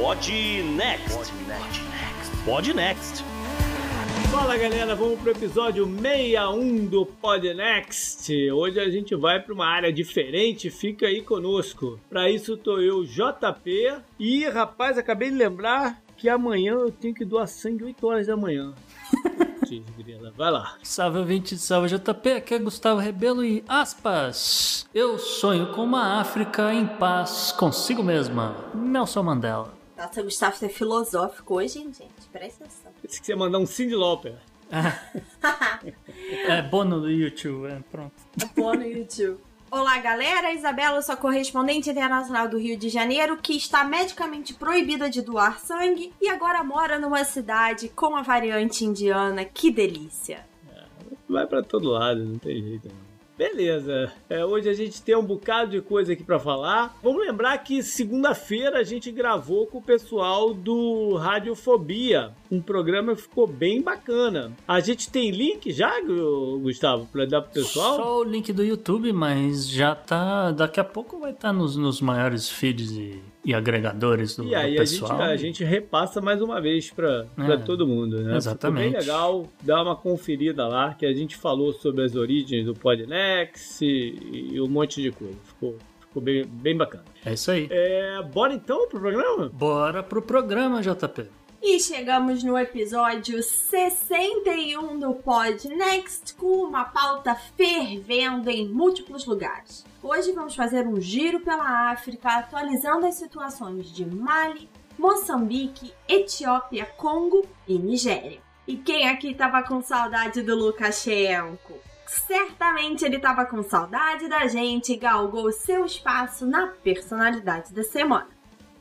Pod Next. Pod Next. Fala galera, vamos pro episódio 61 do Pod Next. Hoje a gente vai para uma área diferente, fica aí conosco. Para isso tô eu, JP, e rapaz, acabei de lembrar que amanhã eu tenho que doar sangue 8 horas da manhã. Vai lá. Salve ouvinte, salve JP, aqui é Gustavo Rebelo e aspas. Eu sonho com uma África em paz consigo mesma. Nelson Mandela. Nossa, Gustavo, você é filosófico hoje, hein, gente? Presta atenção. Pensei que você ia mandar um Cindy Lauper. é, bono do YouTube, é, pronto. Bono YouTube. Olá, galera. Isabela, sua correspondente internacional do Rio de Janeiro, que está medicamente proibida de doar sangue e agora mora numa cidade com a variante indiana. Que delícia! É, vai para todo lado, não tem jeito não. Beleza, é, hoje a gente tem um bocado de coisa aqui para falar. Vamos lembrar que segunda-feira a gente gravou com o pessoal do Radiofobia, um programa que ficou bem bacana. A gente tem link já, Gustavo, para dar pro pessoal? Só o link do YouTube, mas já tá. Daqui a pouco vai estar tá nos, nos maiores feeds e e agregadores do, e aí do pessoal. A gente, a gente repassa mais uma vez para é, todo mundo, né? Exatamente. Ficou bem legal, dá uma conferida lá que a gente falou sobre as origens do Podnex e, e um monte de coisa. Ficou, ficou bem, bem bacana. É isso aí. É, bora então pro programa? Bora pro programa, JP. E chegamos no episódio 61 do Pod Next com uma pauta fervendo em múltiplos lugares. Hoje vamos fazer um giro pela África, atualizando as situações de Mali, Moçambique, Etiópia, Congo e Nigéria. E quem aqui tava com saudade do Lukashenko? Certamente ele tava com saudade da gente e galgou seu espaço na personalidade da semana.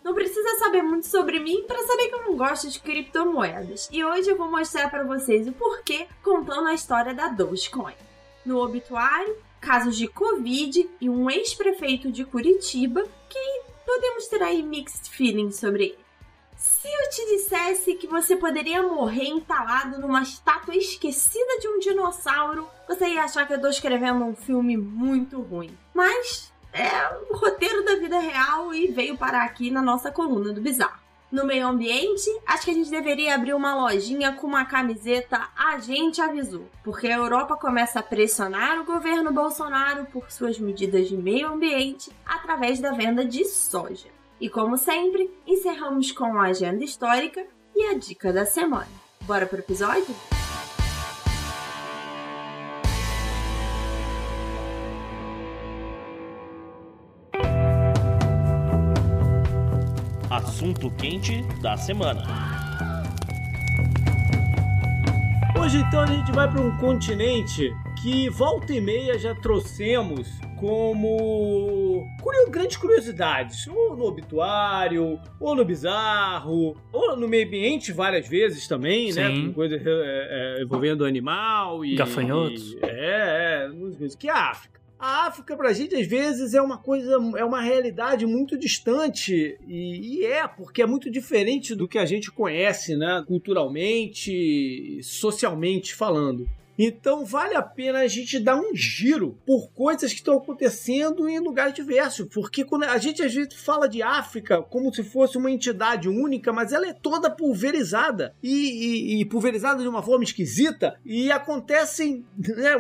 Não precisa saber muito sobre mim para saber que eu não gosto de criptomoedas. E hoje eu vou mostrar para vocês o porquê contando a história da Dogecoin. No obituário, casos de Covid e um ex-prefeito de Curitiba que podemos ter aí mixed feelings sobre ele. Se eu te dissesse que você poderia morrer entalado numa estátua esquecida de um dinossauro, você ia achar que eu estou escrevendo um filme muito ruim. Mas é o roteiro da vida real e veio parar aqui na nossa coluna do Bizarro. No meio ambiente, acho que a gente deveria abrir uma lojinha com uma camiseta A gente avisou, porque a Europa começa a pressionar o governo Bolsonaro por suas medidas de meio ambiente através da venda de soja. E como sempre, encerramos com a agenda histórica e a dica da semana. Bora pro episódio? Assunto quente da semana. Hoje então a gente vai para um continente que volta e meia já trouxemos como grandes curiosidades, ou no obituário, ou no bizarro, ou no meio ambiente várias vezes também, né? Sim. né? Com coisas é, é, envolvendo animal e. Gafanhotos. E, é, é, que é a África. A África, pra gente, às vezes, é uma coisa, é uma realidade muito distante. E, e, é, porque é muito diferente do que a gente conhece, né? Culturalmente, socialmente falando. Então vale a pena a gente dar um giro por coisas que estão acontecendo em lugares diversos, porque quando a gente às vezes fala de África como se fosse uma entidade única, mas ela é toda pulverizada e, e, e pulverizada de uma forma esquisita e acontecem né,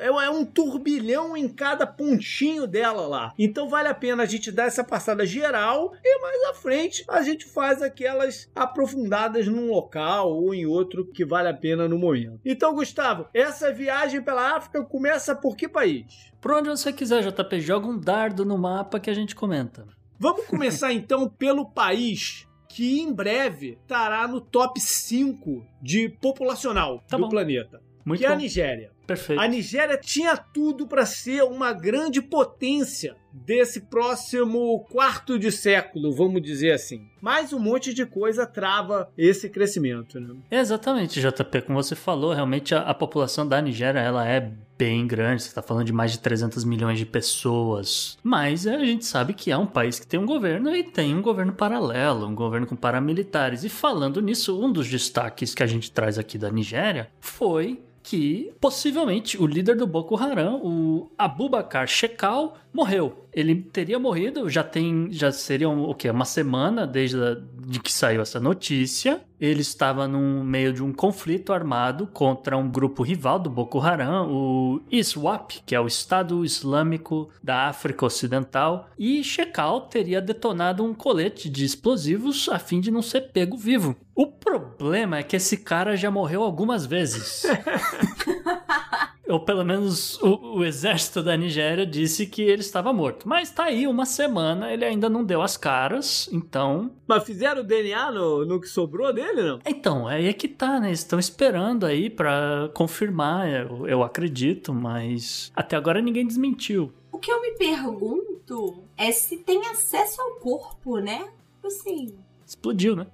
é, é um turbilhão em cada pontinho dela lá. Então vale a pena a gente dar essa passada geral e mais à frente a gente faz aquelas aprofundadas num local ou em outro que vale a pena no momento. Então Gustavo essa viagem pela África começa por que país? Por onde você quiser, JP. Joga um dardo no mapa que a gente comenta. Vamos começar então pelo país que em breve estará no top 5 de populacional tá do bom. planeta. Muito que bom. é a Nigéria. Perfeito. A Nigéria tinha tudo para ser uma grande potência desse próximo quarto de século, vamos dizer assim. Mas um monte de coisa trava esse crescimento, né? Exatamente, JP. Como você falou, realmente a, a população da Nigéria ela é bem grande. Você está falando de mais de 300 milhões de pessoas. Mas a gente sabe que é um país que tem um governo e tem um governo paralelo, um governo com paramilitares. E falando nisso, um dos destaques que a gente traz aqui da Nigéria foi que possivelmente o líder do Boko Haram, o Abubakar Shekau, morreu. Ele teria morrido, já tem, já seria um, o quê? Uma semana desde a, de que saiu essa notícia. Ele estava no meio de um conflito armado contra um grupo rival do Boko Haram, o ISWAP, que é o Estado Islâmico da África Ocidental, e Shekau teria detonado um colete de explosivos a fim de não ser pego vivo. O problema é que esse cara já morreu algumas vezes. ou pelo menos o, o, exército da Nigéria disse que ele estava morto. Mas tá aí uma semana, ele ainda não deu as caras, então. Mas fizeram o DNA no, no que sobrou dele, não? Então, aí é que tá, né? Estão esperando aí para confirmar, eu, eu acredito, mas até agora ninguém desmentiu. O que eu me pergunto é se tem acesso ao corpo, né? Assim. Explodiu, né?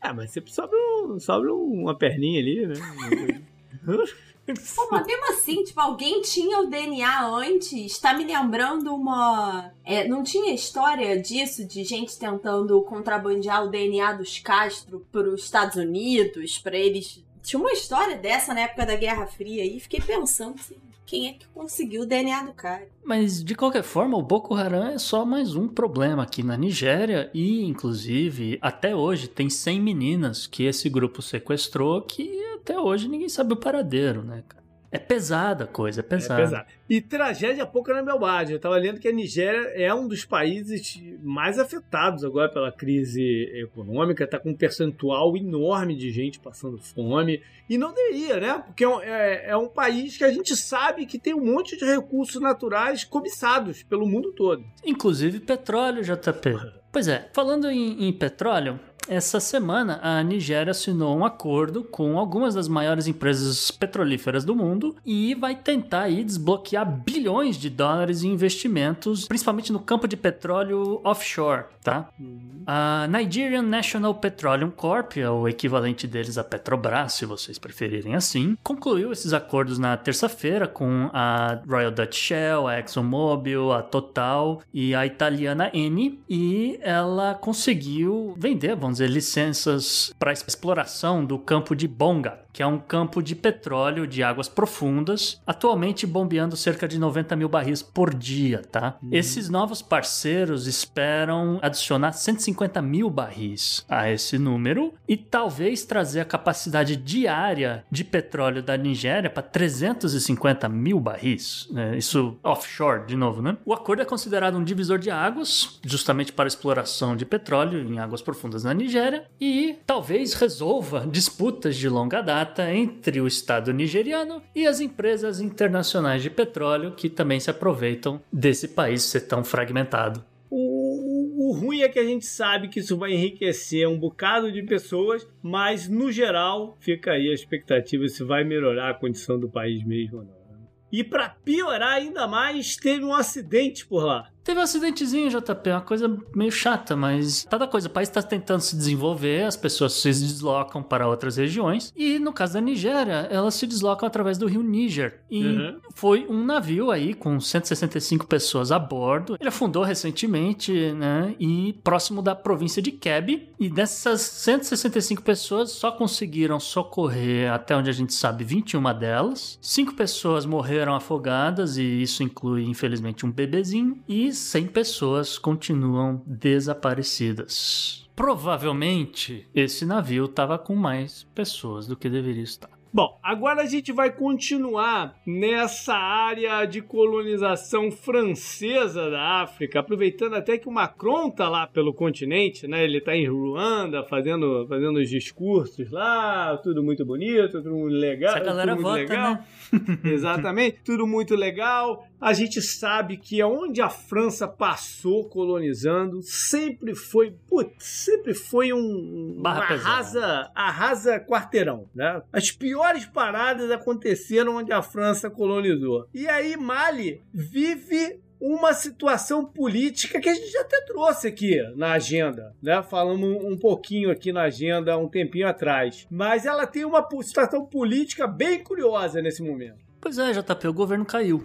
Ah, mas sempre sobra, um, sobra uma perninha ali, né? Pô, mas mesmo assim, tipo, alguém tinha o DNA antes. Tá me lembrando uma. É, não tinha história disso, de gente tentando contrabandear o DNA dos Castro pros Estados Unidos, para eles. Tinha uma história dessa na época da Guerra Fria e fiquei pensando assim, quem é que conseguiu o DNA do cara. Mas de qualquer forma, o Boko Haram é só mais um problema aqui na Nigéria e, inclusive, até hoje tem 100 meninas que esse grupo sequestrou que até hoje ninguém sabe o paradeiro, né, cara? É pesada a coisa, é pesada. É pesada. E tragédia pouca na Belbade. Eu estava lendo que a Nigéria é um dos países mais afetados agora pela crise econômica. Está com um percentual enorme de gente passando fome. E não deveria, né? Porque é, é, é um país que a gente sabe que tem um monte de recursos naturais cobiçados pelo mundo todo. Inclusive petróleo, JP. Pois é, falando em, em petróleo, essa semana, a Nigéria assinou um acordo com algumas das maiores empresas petrolíferas do mundo e vai tentar aí desbloquear bilhões de dólares em investimentos, principalmente no campo de petróleo offshore, tá? Uhum. A Nigerian National Petroleum Corp, é o equivalente deles a Petrobras, se vocês preferirem assim, concluiu esses acordos na terça-feira com a Royal Dutch Shell, a ExxonMobil, a Total e a italiana Eni e ela conseguiu vender, vamos dizer, licenças para exploração do campo de Bonga, que é um campo de petróleo de águas profundas, atualmente bombeando cerca de 90 mil barris por dia, tá? Uhum. Esses novos parceiros esperam adicionar 150 mil barris a esse número e talvez trazer a capacidade diária de petróleo da Nigéria para 350 mil barris. Né? Isso offshore, de novo, né? O acordo é considerado um divisor de águas, justamente para exploração de petróleo em águas profundas na Nigéria, e talvez resolva disputas de longa data data entre o Estado nigeriano e as empresas internacionais de petróleo que também se aproveitam desse país ser tão fragmentado. O, o, ruim é que a gente sabe que isso vai enriquecer um bocado de pessoas, mas no geral fica aí a expectativa se vai melhorar a condição do país mesmo ou não. Né? E para piorar ainda mais, teve um acidente por lá. Teve um acidentezinho, JP, uma coisa meio chata, mas cada coisa. O país está tentando se desenvolver, as pessoas se deslocam para outras regiões. E no caso da Nigéria, elas se deslocam através do rio Níger. E uhum. foi um navio aí com 165 pessoas a bordo. Ele afundou recentemente, né? E próximo da província de Kebbi. E dessas 165 pessoas, só conseguiram socorrer, até onde a gente sabe, 21 delas. Cinco pessoas morreram afogadas, e isso inclui, infelizmente, um bebezinho. E 100 pessoas continuam desaparecidas. Provavelmente esse navio estava com mais pessoas do que deveria estar. Bom, agora a gente vai continuar nessa área de colonização francesa da África, aproveitando até que o Macron tá lá pelo continente, né? Ele tá em Ruanda fazendo, fazendo os discursos lá, tudo muito bonito, tudo muito legal. Essa galera tudo vota, legal. né? Exatamente, tudo muito legal. A gente sabe que onde a França passou colonizando, sempre foi, putz, sempre foi um, um arrasa, arrasa quarteirão, né? As piores piores paradas aconteceram onde a França colonizou. E aí Mali vive uma situação política que a gente já até trouxe aqui na agenda, né? Falamos um pouquinho aqui na agenda um tempinho atrás. Mas ela tem uma situação política bem curiosa nesse momento. Pois é, JP, o governo caiu.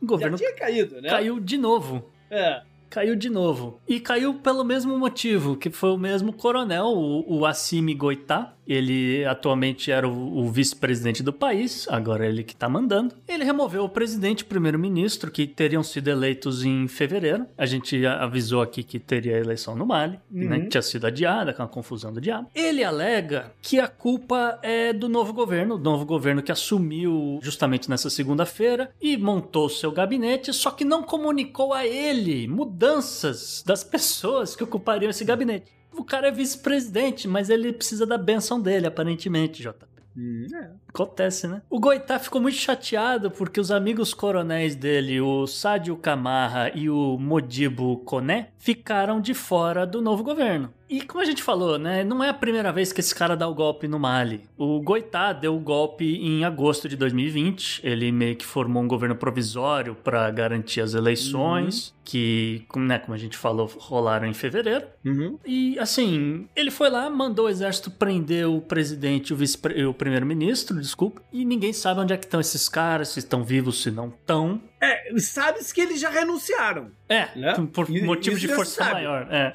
O governo já tinha caído, né? Caiu de novo. É caiu de novo. E caiu pelo mesmo motivo, que foi o mesmo coronel, o, o Assimi Goitá, Ele atualmente era o, o vice-presidente do país, agora ele que tá mandando. Ele removeu o presidente e o primeiro-ministro, que teriam sido eleitos em fevereiro. A gente avisou aqui que teria eleição no Mali, Uhum. né? Que tinha sido adiada, com a confusão do diabo. Ele alega que a culpa é do novo governo, do novo governo que assumiu justamente nessa segunda-feira e montou seu gabinete, só que não comunicou a ele mudanças das pessoas que ocupariam esse gabinete. O cara é vice-presidente, mas ele precisa da benção dele, aparentemente, Jota. Hum, é. Acontece, né? O Goitá ficou muito chateado porque os amigos coronéis dele, o Sádio Camarra e o Modibo Koné, ficaram de fora do novo governo. E como a gente falou, né? Não é a primeira vez que esse cara dá o golpe no Mali. O Goitá deu o golpe em agosto de 2020. Ele meio que formou um governo provisório para garantir as eleições, que, como, né, como a gente falou, rolaram em fevereiro. Uhum. E assim, ele foi lá, mandou o exército prender o presidente e o, o primeiro-ministro, desculpa, e ninguém sabe onde é que estão esses caras, se estão vivos, se não estão. É, sabe-se que eles já renunciaram. É, Né? por Isso- motivo de força sabe. maior. É.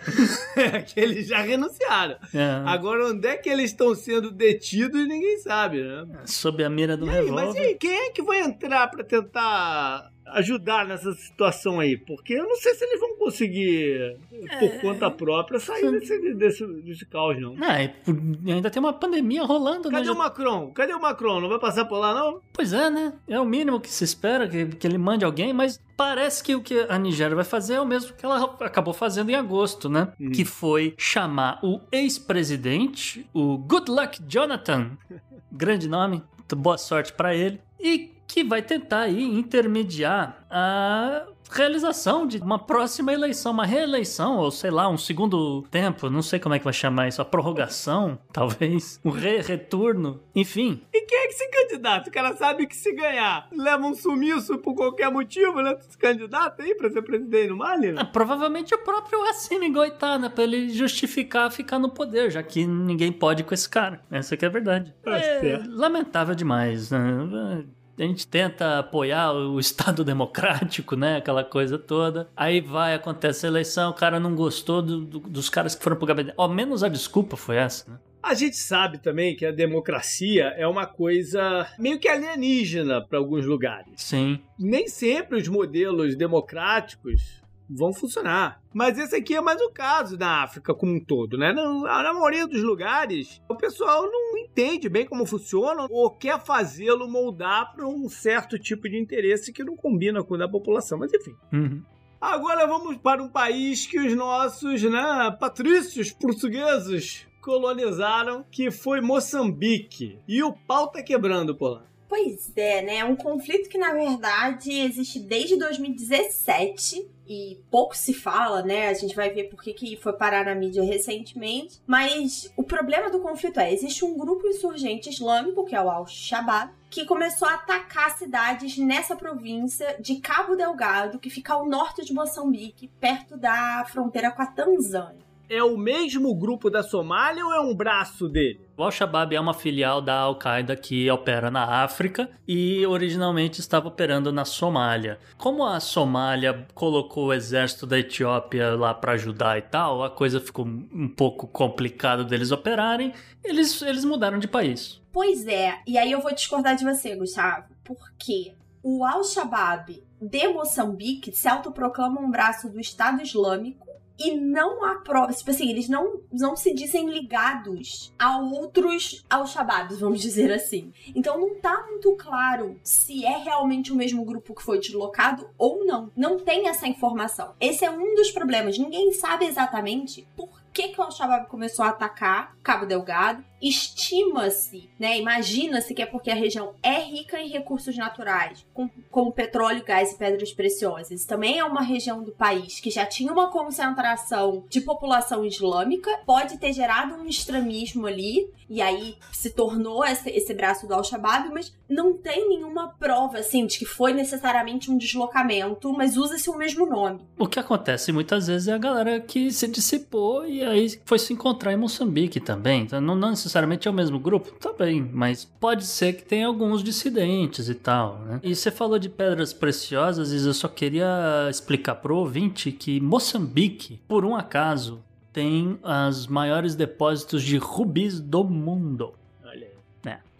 que eles já renunciaram. é. Agora, onde é que eles estão sendo detidos, ninguém sabe, né? Sob a mira do E aí, mas e revólver. aí, quem é que vai entrar pra tentar ajudar nessa situação aí? Porque eu não sei se eles vão conseguir, por conta própria, sair desse, desse, desse caos, não. Ah, e por- e ainda tem uma pandemia rolando, né? Cadê o Macron? Cadê o Macron? Não vai passar por lá, não? Pois é, né? É o mínimo que se espera, que, que ele mande alguém, mas parece que o que a Nigéria vai fazer é o mesmo que ela acabou fazendo em agosto, né? Uhum. Que foi chamar o ex-presidente, o Good Luck Jonathan, grande nome, boa sorte pra ele, e que vai tentar aí intermediar a realização de uma próxima eleição, uma reeleição, ou sei lá, um segundo tempo, não sei como é que vai chamar isso, a prorrogação, talvez, um re-retorno, enfim. E quem é que se candidata? O cara sabe que se ganhar, leva um sumiço por qualquer motivo, né? Se candidata aí pra ser presidente no Mali? Né? provavelmente o próprio Assimi Goitá, né? Pra ele justificar ficar no poder, já que ninguém pode com esse cara. Essa que é a verdade. Tá é certo. lamentável demais, né? A gente tenta apoiar o Estado democrático, né? Aquela coisa toda. Aí vai, acontece a eleição, o cara não gostou do- do- dos caras que foram pro gabinete. Ao menos a desculpa foi essa, né? A gente sabe também que a democracia é uma coisa meio que alienígena para alguns lugares. Sim. Nem sempre os modelos democráticos vão funcionar. Mas esse aqui é mais o caso na África como um todo, né? Na, na maioria dos lugares, o pessoal não entende bem como funciona ou quer fazê-lo moldar para um certo tipo de interesse que não combina com o da população. Mas enfim. Uhum. Agora vamos para um país que os nossos, né, patrícios portugueses colonizaram, que foi Moçambique. E o pau tá quebrando por lá. Pois é, né? É um conflito que, na verdade, existe desde 2017 e pouco se fala, né? A gente vai ver por que que foi parar na mídia recentemente. Mas o problema do conflito é: existe um grupo insurgente islâmico, que é o Al-Shabaab, que começou a atacar cidades nessa província de Cabo Delgado, que fica ao norte de Moçambique, perto da fronteira com a Tanzânia. É o mesmo grupo da Somália ou é um braço dele? O Al-Shabaab é uma filial da Al-Qaeda que opera na África e originalmente estava operando na Somália. Como a Somália colocou o exército da Etiópia lá para ajudar e tal, a coisa ficou um pouco complicado deles operarem, eles, eles mudaram de país. Pois é, e aí eu vou discordar de você, Gustavo, porque o Al-Shabaab de Moçambique se autoproclama um braço do Estado Islâmico e não há prova, tipo assim, eles não, não se dizem ligados a outros Al-Shabaabs, vamos dizer assim. Então não tá muito claro se é realmente o mesmo grupo que foi deslocado ou não. Não tem essa informação. Esse é um dos problemas. Ninguém sabe exatamente por que, que o Al-Shabaab começou a atacar Cabo Delgado. Estima-se, né? Imagina-se que é porque a região é rica em recursos naturais, com- como petróleo, gás e pedras preciosas. Também é uma região do país que já tinha uma concentração de população islâmica, pode ter gerado um extremismo ali, e aí se tornou esse, esse braço do Al-Shabaab, mas não tem nenhuma prova, assim, de que foi necessariamente um deslocamento, mas usa-se o mesmo nome. O que acontece muitas vezes é a galera que se dissipou e aí foi se encontrar em Moçambique também. Então, não, não necessariamente é o mesmo grupo, também, mas pode ser que tenha alguns dissidentes e tal, né? E você falou de pedras preciosas, e eu só queria explicar pro ouvinte que Moçambique, por um acaso, tem os maiores depósitos de rubis do mundo.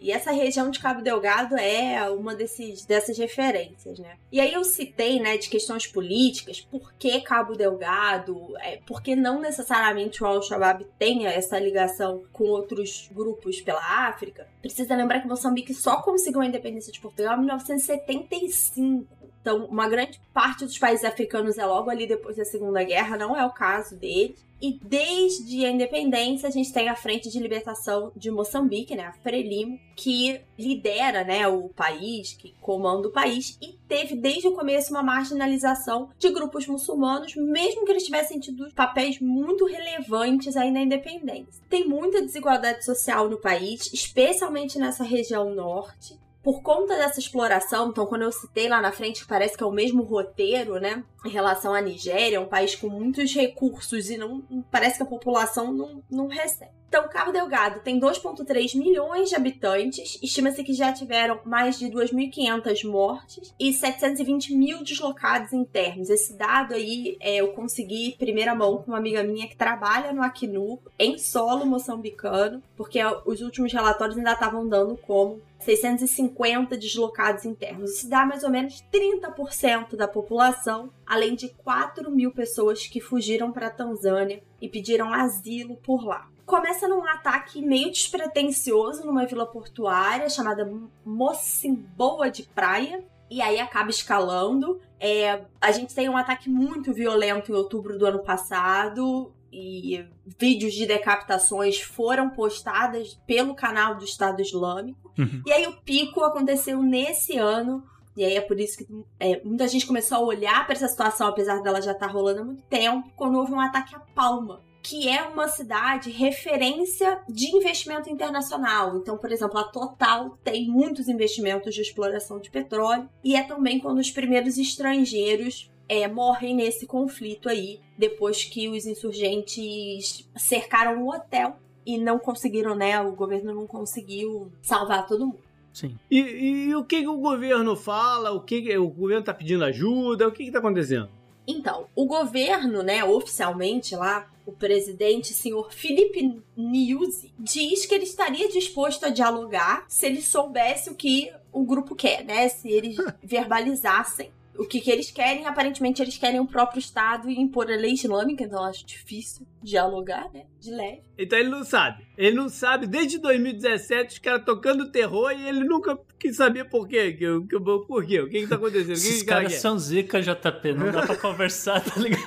E essa região de Cabo Delgado é uma desses, dessas referências, né? E aí eu citei, né, de questões políticas, por que Cabo Delgado, é, por que não necessariamente o Al-Shabaab tenha essa ligação com outros grupos pela África. Precisa lembrar que Moçambique só conseguiu a independência de Portugal em 1975. Então, uma grande parte dos países africanos é logo ali depois da Segunda Guerra, não é o caso deles. E desde a independência, a gente tem a Frente de Libertação de Moçambique, né, a Frelimo, que lidera, né, o país, que comanda o país, e teve desde o começo uma marginalização de grupos muçulmanos, mesmo que eles tivessem tido papéis muito relevantes aí na independência. Tem muita desigualdade social no país, especialmente nessa região norte por conta dessa exploração, então quando eu citei lá na frente, parece que é o mesmo roteiro, né? Em relação à Nigéria, um país com muitos recursos e não parece que a população não, não recebe. Então, Cabo Delgado tem 2,3 milhões de habitantes, estima-se que já tiveram mais de 2.500 mortes e 720 mil deslocados internos. Esse dado aí é, eu consegui primeira mão com uma amiga minha que trabalha no Acnur, em solo moçambicano, porque os últimos relatórios ainda estavam dando como 650 deslocados internos. Isso dá mais ou menos 30% da população, além de 4 mil pessoas que fugiram para a Tanzânia e pediram asilo por lá começa num ataque meio despretensioso numa vila portuária chamada Mocimboa de Praia. E aí acaba escalando. É, a gente tem um ataque muito violento em outubro do ano passado. E vídeos de decapitações foram postadas pelo canal do Estado Islâmico. Uhum. E aí o pico aconteceu nesse ano. E aí é por isso que é, muita gente começou a olhar para essa situação, apesar dela já estar tá rolando há muito tempo, quando houve um ataque à Palma que é uma cidade referência de investimento internacional. Então, por exemplo, a Total tem muitos investimentos de exploração de petróleo e é também quando os primeiros estrangeiros é, morrem nesse conflito aí, depois que os insurgentes cercaram o hotel e não conseguiram, né? O governo não conseguiu salvar todo mundo. Sim. E, e o que, que o governo fala? O que, que o governo tá pedindo ajuda? O que, que tá acontecendo? Então, o governo, né, oficialmente lá, o presidente, senhor Felipe Nyusi, diz que ele estaria disposto a dialogar se ele soubesse o que o grupo quer, né? Se eles verbalizassem o que, que eles querem. Aparentemente, eles querem o próprio Estado e impor a lei islâmica, então eu acho difícil dialogar, né? De leve. Então ele não sabe. Ele não sabe. Desde 2017, os caras tocando terror e ele nunca quis saber por quê. Que, que, por quê? O que, que tá acontecendo? O que Esses que cara caras quer? são zica, JP. Não dá pra conversar, tá ligado?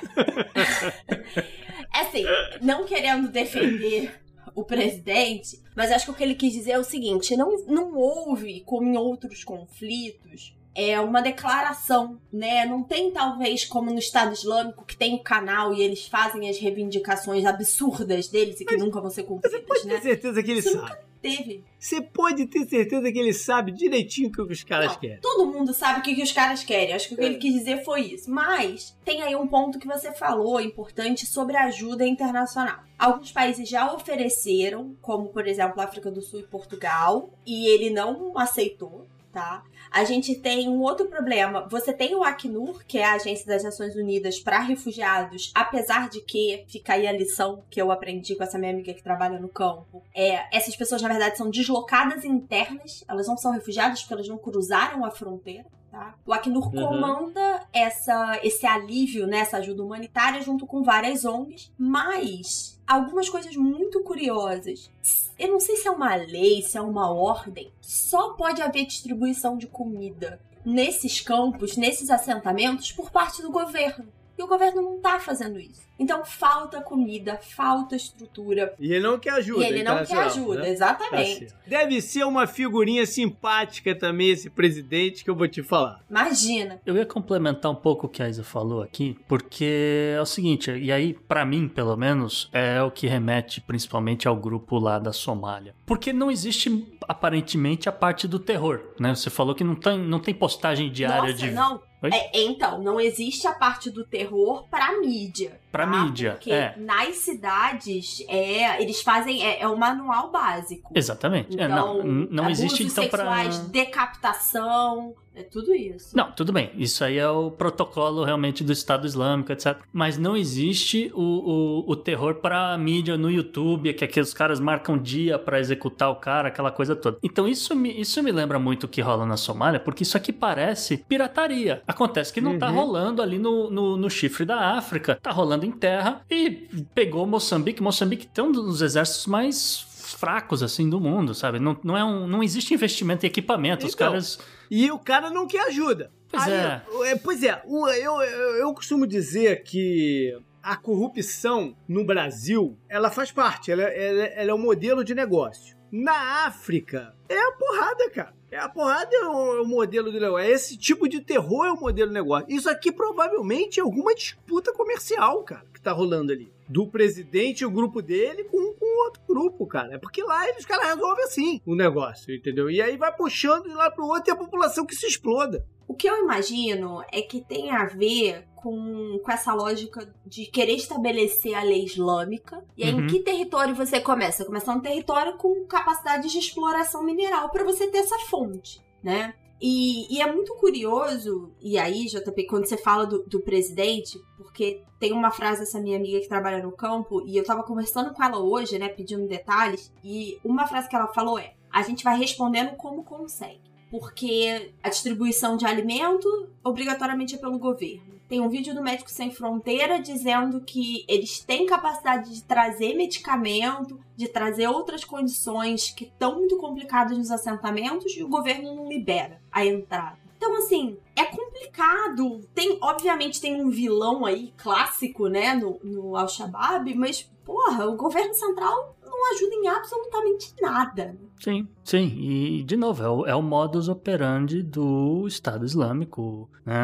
Assim, não querendo defender o presidente, mas acho que o que ele quis dizer é o seguinte: não, não houve, como em outros conflitos, é uma declaração, né? Não tem talvez como no Estado Islâmico que tem o canal e eles fazem as reivindicações absurdas deles e que nunca vão ser Você cumpridas, pode ter né? certeza que ele Isso sabe. Teve. Você pode ter certeza que ele sabe direitinho o que os caras Não, querem. Todo mundo sabe o que, que os caras querem. Acho que o que É. ele quis dizer foi isso. Mas tem aí um ponto que você falou importante sobre a ajuda internacional. Alguns países já ofereceram, como por exemplo a África do Sul e Portugal, e ele não aceitou. Tá? A gente tem um outro problema. Você tem o Acnur, que é a Agência das Nações Unidas para Refugiados, apesar de que fica aí a lição que eu aprendi com essa minha amiga que trabalha no campo. É, essas pessoas, na verdade, são deslocadas internas, elas não são refugiadas porque elas não cruzaram a fronteira. Tá? O Acnur Uhum. comanda essa, esse alívio, né, essa ajuda humanitária, junto com várias ONGs, mas algumas coisas muito curiosas. Eu não sei se é uma lei, se é uma ordem. Só pode haver distribuição de comida nesses campos, nesses assentamentos, por parte do governo. E o governo não tá fazendo isso. Então falta comida, falta estrutura. E ele não quer ajuda. e ele não quer ajuda, né? Tá exatamente. certo. Deve ser uma figurinha simpática também esse presidente que eu vou te falar. Imagina. Eu ia complementar um pouco o que a Isa falou aqui, porque é o seguinte, e aí, pra mim, pelo menos, é o que remete principalmente ao grupo lá da Somália. Porque não existe, aparentemente, a parte do terror, né? Você falou que não tem, não tem postagem diária Nossa, de. não. É, então, não existe a parte do terror pra mídia. Pra tá? mídia, Porque é. nas cidades, é, eles fazem. É, é o manual básico. Exatamente. É, Então, não, não existe então sexuais, decapitação, É tudo isso. Não, tudo bem. Isso aí é o protocolo realmente do Estado Islâmico, etc. Mas não existe o, o, o terror para mídia no YouTube, que aqueles caras marcam dia para executar o cara, aquela coisa toda. Então isso me, isso me lembra muito o que rola na Somália, porque isso aqui parece pirataria. Acontece que não uhum. tá rolando ali no, no, no, chifre da África, tá rolando em terra e pegou Moçambique. Moçambique tem um dos exércitos mais fracos assim do mundo, sabe? Não, não, é um, não existe investimento em equipamento. Então, Os caras e o cara não quer ajuda. Pois Aí, é. é. Pois é, eu, eu, eu costumo dizer que a corrupção no Brasil, ela faz parte, ela, ela, ela é um modelo de negócio. Na África, é a porrada, cara. É a porrada é o, é o modelo do negócio. É esse tipo de terror é o modelo do negócio. Isso aqui provavelmente é alguma disputa comercial, cara, que tá rolando ali do presidente e o grupo dele com, com outro grupo, cara. É porque lá eles, cara, resolvem assim o negócio, entendeu? E aí vai puxando de lá pro outro e a população que se exploda. O que eu imagino é que tem a ver com, com essa lógica de querer estabelecer a lei islâmica. E aí, uhum. em que território você começa? Começa um território com capacidade de exploração mineral para você ter essa fonte, né? E, e, é muito curioso, e aí, JP, quando você fala do, do, presidente, porque tem uma frase dessa minha amiga que trabalha no campo, e eu tava conversando com ela hoje, né, pedindo detalhes, e uma frase que ela falou é: a gente vai respondendo como consegue. Porque a distribuição de alimento obrigatoriamente é pelo governo. Tem um vídeo do Médico Sem Fronteira dizendo que eles têm capacidade de trazer medicamento, de trazer outras condições que estão muito complicadas nos assentamentos e o governo não libera a entrada. Então, assim, é complicado. Tem, obviamente, tem um vilão aí clássico, né, no, no Al-Shabaab, mas, porra, o governo central não ajuda em absolutamente nada. Sim, sim. E, de novo, é o, é o modus operandi do Estado Islâmico. Né?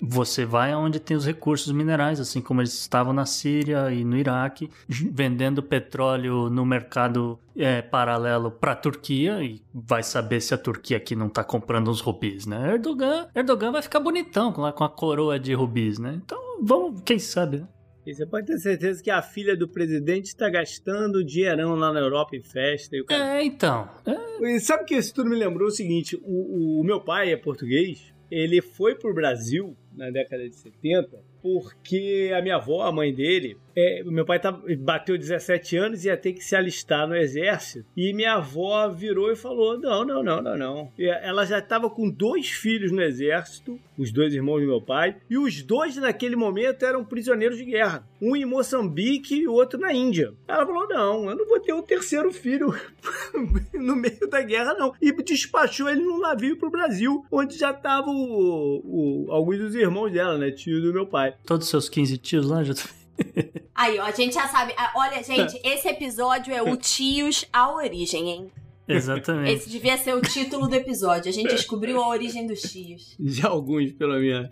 Você vai aonde tem os recursos minerais, assim como eles estavam na Síria e no Iraque, vendendo petróleo no mercado é, paralelo para a Turquia e vai saber se a Turquia aqui não está comprando uns rubis, né? Erdogan, Erdogan vai ficar bonitão lá com a coroa de rubis, né? Então, vamos, quem sabe, né? E você pode ter certeza que a filha do presidente está gastando dinheirão lá na Europa em festa. E o cara... É, então. É. E sabe que isso tudo me lembrou o seguinte: o, o, o meu pai é português, ele foi pro Brasil na década de 70 porque a minha avó, a mãe dele, é, meu pai tá, bateu 17 anos e ia ter que se alistar no exército. E minha avó virou e falou: Não, não, não, não, não. E ela já estava com dois filhos no exército, os dois irmãos do meu pai, e os dois naquele momento eram prisioneiros de guerra. Um em Moçambique e o outro na Índia. Ela falou: Não, eu não vou ter um terceiro filho no meio da guerra, não. E despachou ele num navio pro Brasil, onde já estavam alguns dos irmãos dela, né? Tio do meu pai. Todos os seus 15 tios lá já. Aí, ó, a gente já sabe. Olha, gente, esse episódio é o Tios à Origem, hein? Exatamente. Esse devia ser o título do episódio. A gente descobriu a origem dos tios. De alguns, pelo menos.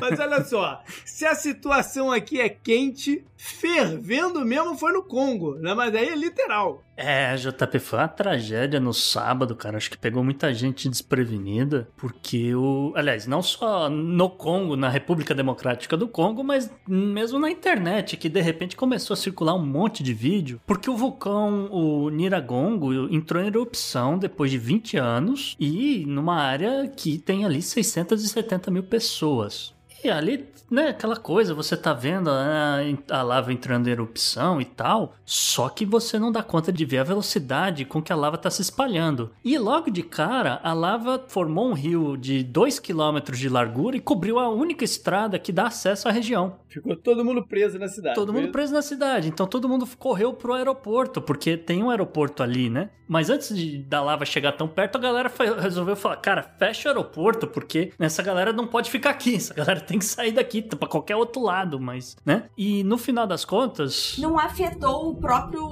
Mas olha só, se a situação aqui é quente, fervendo mesmo foi no Congo, né? Mas aí é literal. É, JP, foi uma tragédia no sábado, cara. Acho que pegou muita gente desprevenida, porque o. Aliás, não só no Congo, na República Democrática do Congo, mas mesmo na internet, que de repente começou a circular um monte de vídeo, porque o vulcão, o Niragongo, entrou em erupção depois de 20 anos e numa área que tem ali 670 mil pessoas. E ali né, aquela coisa, você tá vendo né, a lava entrando em erupção e tal, só que você não dá conta de ver a velocidade com que a lava tá se espalhando. E logo de cara, a lava formou um rio de 2 km de largura e cobriu a única estrada que dá acesso à região. Ficou todo mundo preso na cidade. Todo mundo preso na cidade. Então todo mundo correu pro aeroporto, porque tem um aeroporto ali, né? Mas antes de, da lava chegar tão perto, a galera resolveu falar: cara, fecha o aeroporto, porque essa galera não pode ficar aqui. Essa galera tem que sair daqui para qualquer outro lado, mas, né? E no final das contas. Não afetou o próprio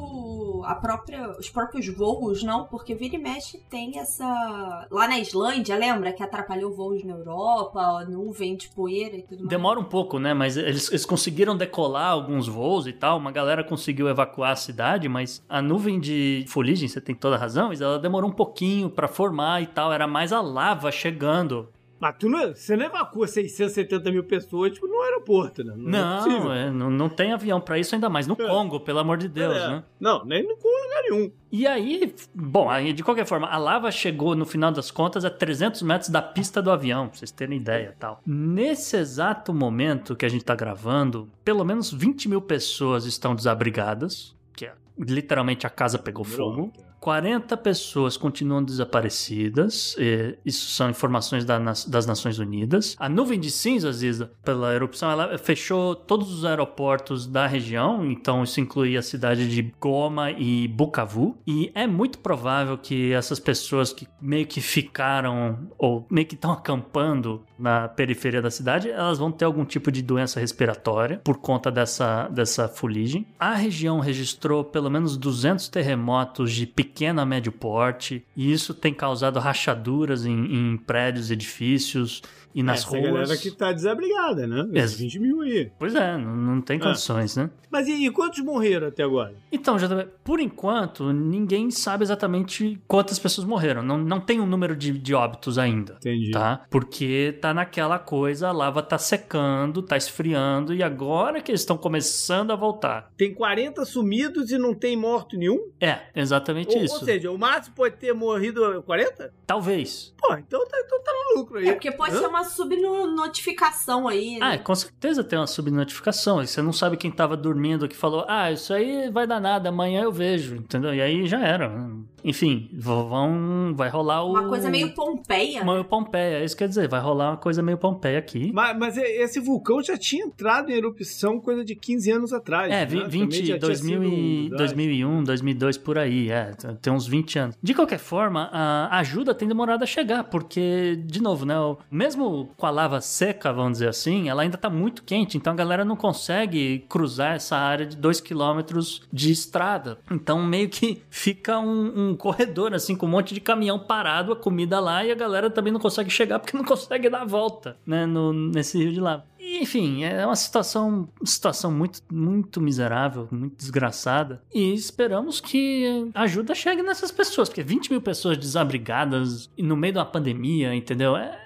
a própria, os próprios voos, não, porque vira e mexe tem essa. Lá na Islândia, lembra que atrapalhou voos na Europa, nuvem de poeira e tudo mais. Demora um pouco, né? Mas eles, eles conseguiram decolar alguns voos e tal, uma galera conseguiu evacuar a cidade, mas a nuvem de fuligem, você tem toda razão, mas ela demorou um pouquinho para formar e tal, era mais a lava chegando Mas tu não, você não evacua 670 mil pessoas tipo, no aeroporto, né? Não, é não, é, não, não tem avião pra isso, ainda mais no É. Congo, pelo amor de Deus, É. né? Não, nem no lugar nenhum. E aí, bom, aí de qualquer forma, a lava chegou no final das contas a 300 metros da pista do avião, pra vocês terem ideia tal. Nesse exato momento que a gente tá gravando, pelo menos 20 mil pessoas estão desabrigadas, que é, literalmente a casa pegou fogo. 40 pessoas continuam desaparecidas. isso são informações da das Nações Unidas. A nuvem de cinzas, Isa, pela erupção, ela fechou todos os aeroportos da região. Então, isso inclui a cidade de Goma e Bukavu. E é muito provável que essas pessoas que meio que ficaram, ou meio que estão acampando na periferia da cidade, elas vão ter algum tipo de doença respiratória por conta dessa, dessa fuligem. A região registrou pelo menos 200 terremotos de pequeno a médio porte, e isso tem causado rachaduras em, em prédios, edifícios e nas Essa ruas. galera que tá desabrigada, né? Esses Ex- 20 mil aí. Pois é, não, não tem condições, né? Mas e, e quantos morreram até agora? Então, JB, por enquanto, ninguém sabe exatamente quantas pessoas morreram. Não, não tem um número de, de óbitos ainda. Entendi. Tá? Porque tá naquela coisa, a lava tá secando, tá esfriando, e agora que eles estão começando a voltar. Tem 40 sumidos e não tem morto nenhum? É, exatamente Ou, isso. ou seja, o máximo pode ter morrido 40? Talvez. Pô, então tá, então tá no lucro aí. É porque pode Hã? ser uma subnotificação aí. Ah, Né? com certeza tem uma subnotificação. Você não sabe quem tava dormindo que falou, ah, isso aí vai dar nada, amanhã eu vejo, entendeu? E aí já era. Enfim, vão, vai rolar o... Uma coisa meio Pompeia. Meio Pompeia, é isso que quer dizer, vai rolar uma coisa meio Pompeia aqui. Mas, mas esse vulcão já tinha entrado em erupção coisa de 15 anos atrás. É, né? vi- Também 20, já tinha 2000 e, sido- 2001, 2002, por aí, é, tem uns 20 anos. De qualquer forma, a ajuda tem demorado a chegar, porque, de novo, né, mesmo com a lava seca, vamos dizer assim, ela ainda tá muito quente, então a galera não consegue cruzar essa área de 2 quilômetros de estrada. Então, meio que fica um, um corredor, assim, com um monte de caminhão parado, a comida lá, e a galera também não consegue chegar porque não consegue dar a volta, né, no, nesse rio de lava. Enfim, é uma situação, situação muito, muito miserável, muito desgraçada. E esperamos que a ajuda chegue nessas pessoas, porque 20 mil pessoas desabrigadas no meio de uma pandemia, entendeu? É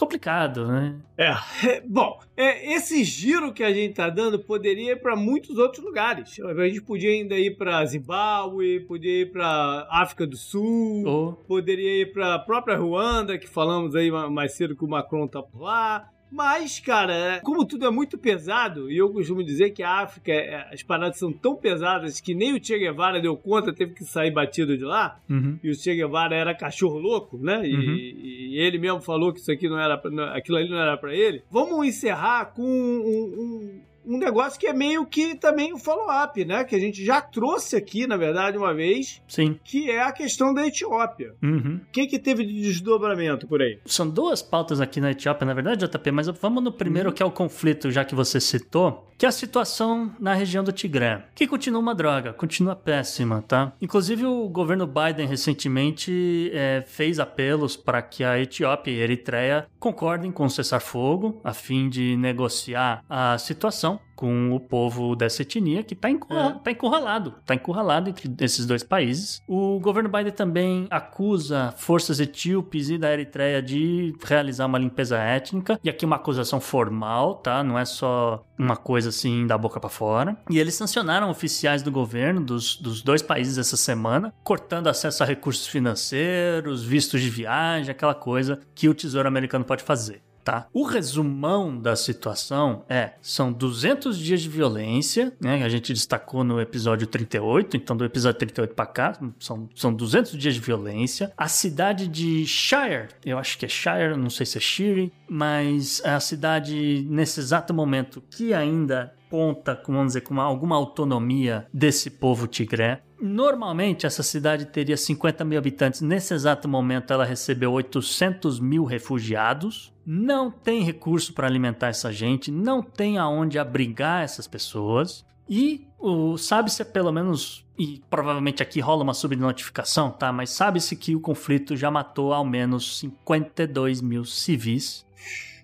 complicado, né? É, é, bom, é, esse giro que a gente tá dando poderia ir para muitos outros lugares. A gente podia ainda ir para Zimbábue, podia ir para África do Sul, Ou poderia ir para a própria Ruanda, que falamos aí ma- mais cedo que o Macron tá por lá. Mas, cara, como tudo é muito pesado, e eu costumo dizer que a África, é, as paradas são tão pesadas que nem o Che Guevara deu conta, teve que sair batido de lá. Uhum. E o Che Guevara era cachorro louco, né? E, Uhum. e ele mesmo falou que isso aqui não era, aquilo ali não era pra ele. Vamos encerrar com um, um- um negócio que é meio que também um follow-up, né? Que a gente já trouxe aqui, na verdade, uma vez, Sim. que é a questão da Etiópia. Uhum. O que que teve de desdobramento por aí? São duas pautas aqui na Etiópia, na verdade, JP, mas vamos no primeiro, que é o conflito, já que você citou, que é a situação na região do Tigré, que continua uma droga, continua péssima, tá? Inclusive, o governo Biden recentemente é, fez apelos para que a Etiópia e a Eritreia concordem com o cessar-fogo, a fim de negociar a situação com o povo dessa etnia que está encurralado, tá encurralado, tá encurralado entre esses dois países. O governo Biden também acusa forças etíopes e da Eritreia de realizar uma limpeza étnica, e aqui uma acusação formal, tá? Não é só uma coisa assim da boca para fora. E eles sancionaram oficiais do governo dos, dos dois países essa semana, cortando acesso a recursos financeiros, vistos de viagem, aquela coisa que o Tesouro Americano pode fazer. Tá? O resumão da situação é: são 200 dias de violência, né? que A gente destacou no episódio 38, então do episódio 38 para cá, são, são 200 dias de violência. A cidade de Shire, eu acho que é Shire, não sei se é Shire, mas é a cidade nesse exato momento que ainda conta com, vamos dizer, com uma- alguma autonomia desse povo tigré. Normalmente essa cidade teria 50 mil habitantes. Nesse exato momento ela recebeu 800 mil refugiados. Não tem recurso para alimentar essa gente, não tem aonde abrigar essas pessoas. E sabe-se pelo menos e provavelmente aqui rola uma subnotificação, tá? Mas sabe-se que o conflito já matou ao menos 52 mil civis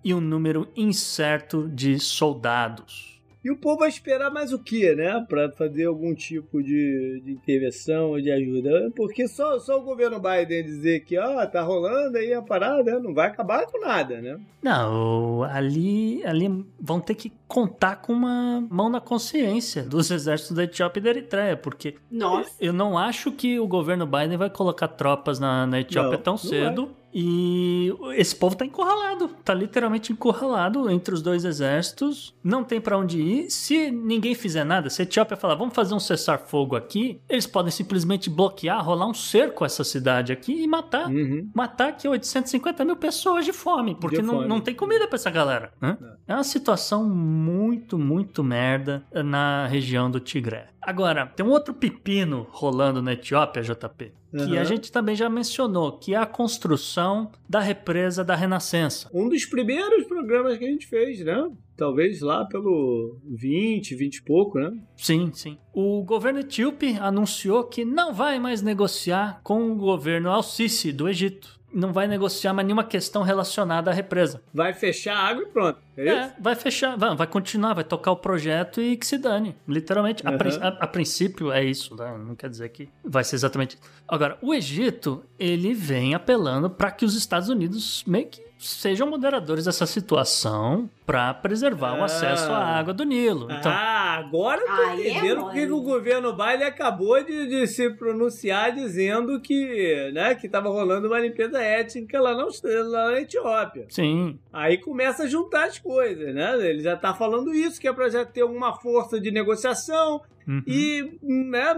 e um número incerto de soldados. E o povo vai esperar mais o quê, né? Pra fazer algum tipo de, de intervenção, de ajuda. Porque só, só o governo Biden dizer que, ó, tá rolando aí a parada, não vai acabar com nada, né? Não, ali, ali vão ter que contar com uma mão na consciência dos exércitos da Etiópia e da Eritreia, porque Nossa. eu não acho que o governo Biden vai colocar tropas na, na Etiópia Não, tão não cedo. E esse povo tá encurralado, tá literalmente encurralado entre os dois exércitos, não tem pra onde ir. Se ninguém fizer nada, se a Etiópia falar, vamos fazer um cessar-fogo aqui, eles podem simplesmente bloquear, rolar um cerco a essa cidade aqui e matar. Uhum. Matar aqui 850 mil pessoas de fome, porque De não, fome. não tem comida pra essa galera. né? É uma situação muito, muito merda na região do Tigré. Agora, tem um outro pepino rolando na Etiópia, JP, que Uhum. a gente também já mencionou, que é a construção da represa da Renascença. Um dos primeiros programas que a gente fez, né? Talvez lá pelo 20, 20 e pouco, né? Sim, sim. O governo etíope anunciou que não vai mais negociar com o governo Al-Sisi do Egito. Não vai negociar mais nenhuma questão relacionada à represa. Vai fechar a água e pronto. É? É, vai fechar, vai, vai continuar, vai tocar o projeto e que se dane. Literalmente, a, Uhum. prin- a- a princípio é isso, né? não quer dizer que vai ser exatamente. Agora, o Egito, ele vem apelando para que os Estados Unidos meio que sejam moderadores dessa situação para preservar o Ah. acesso à água do Nilo. Então, ah, agora eu tô é entendendo mole. porque que o governo Biden acabou de, de se pronunciar dizendo que, né, que tava rolando uma limpeza étnica lá na, lá na Etiópia. sim, Aí começa a juntar as coisas, né? Ele já tá falando isso, que é pra já ter uma força de negociação uhum. e né,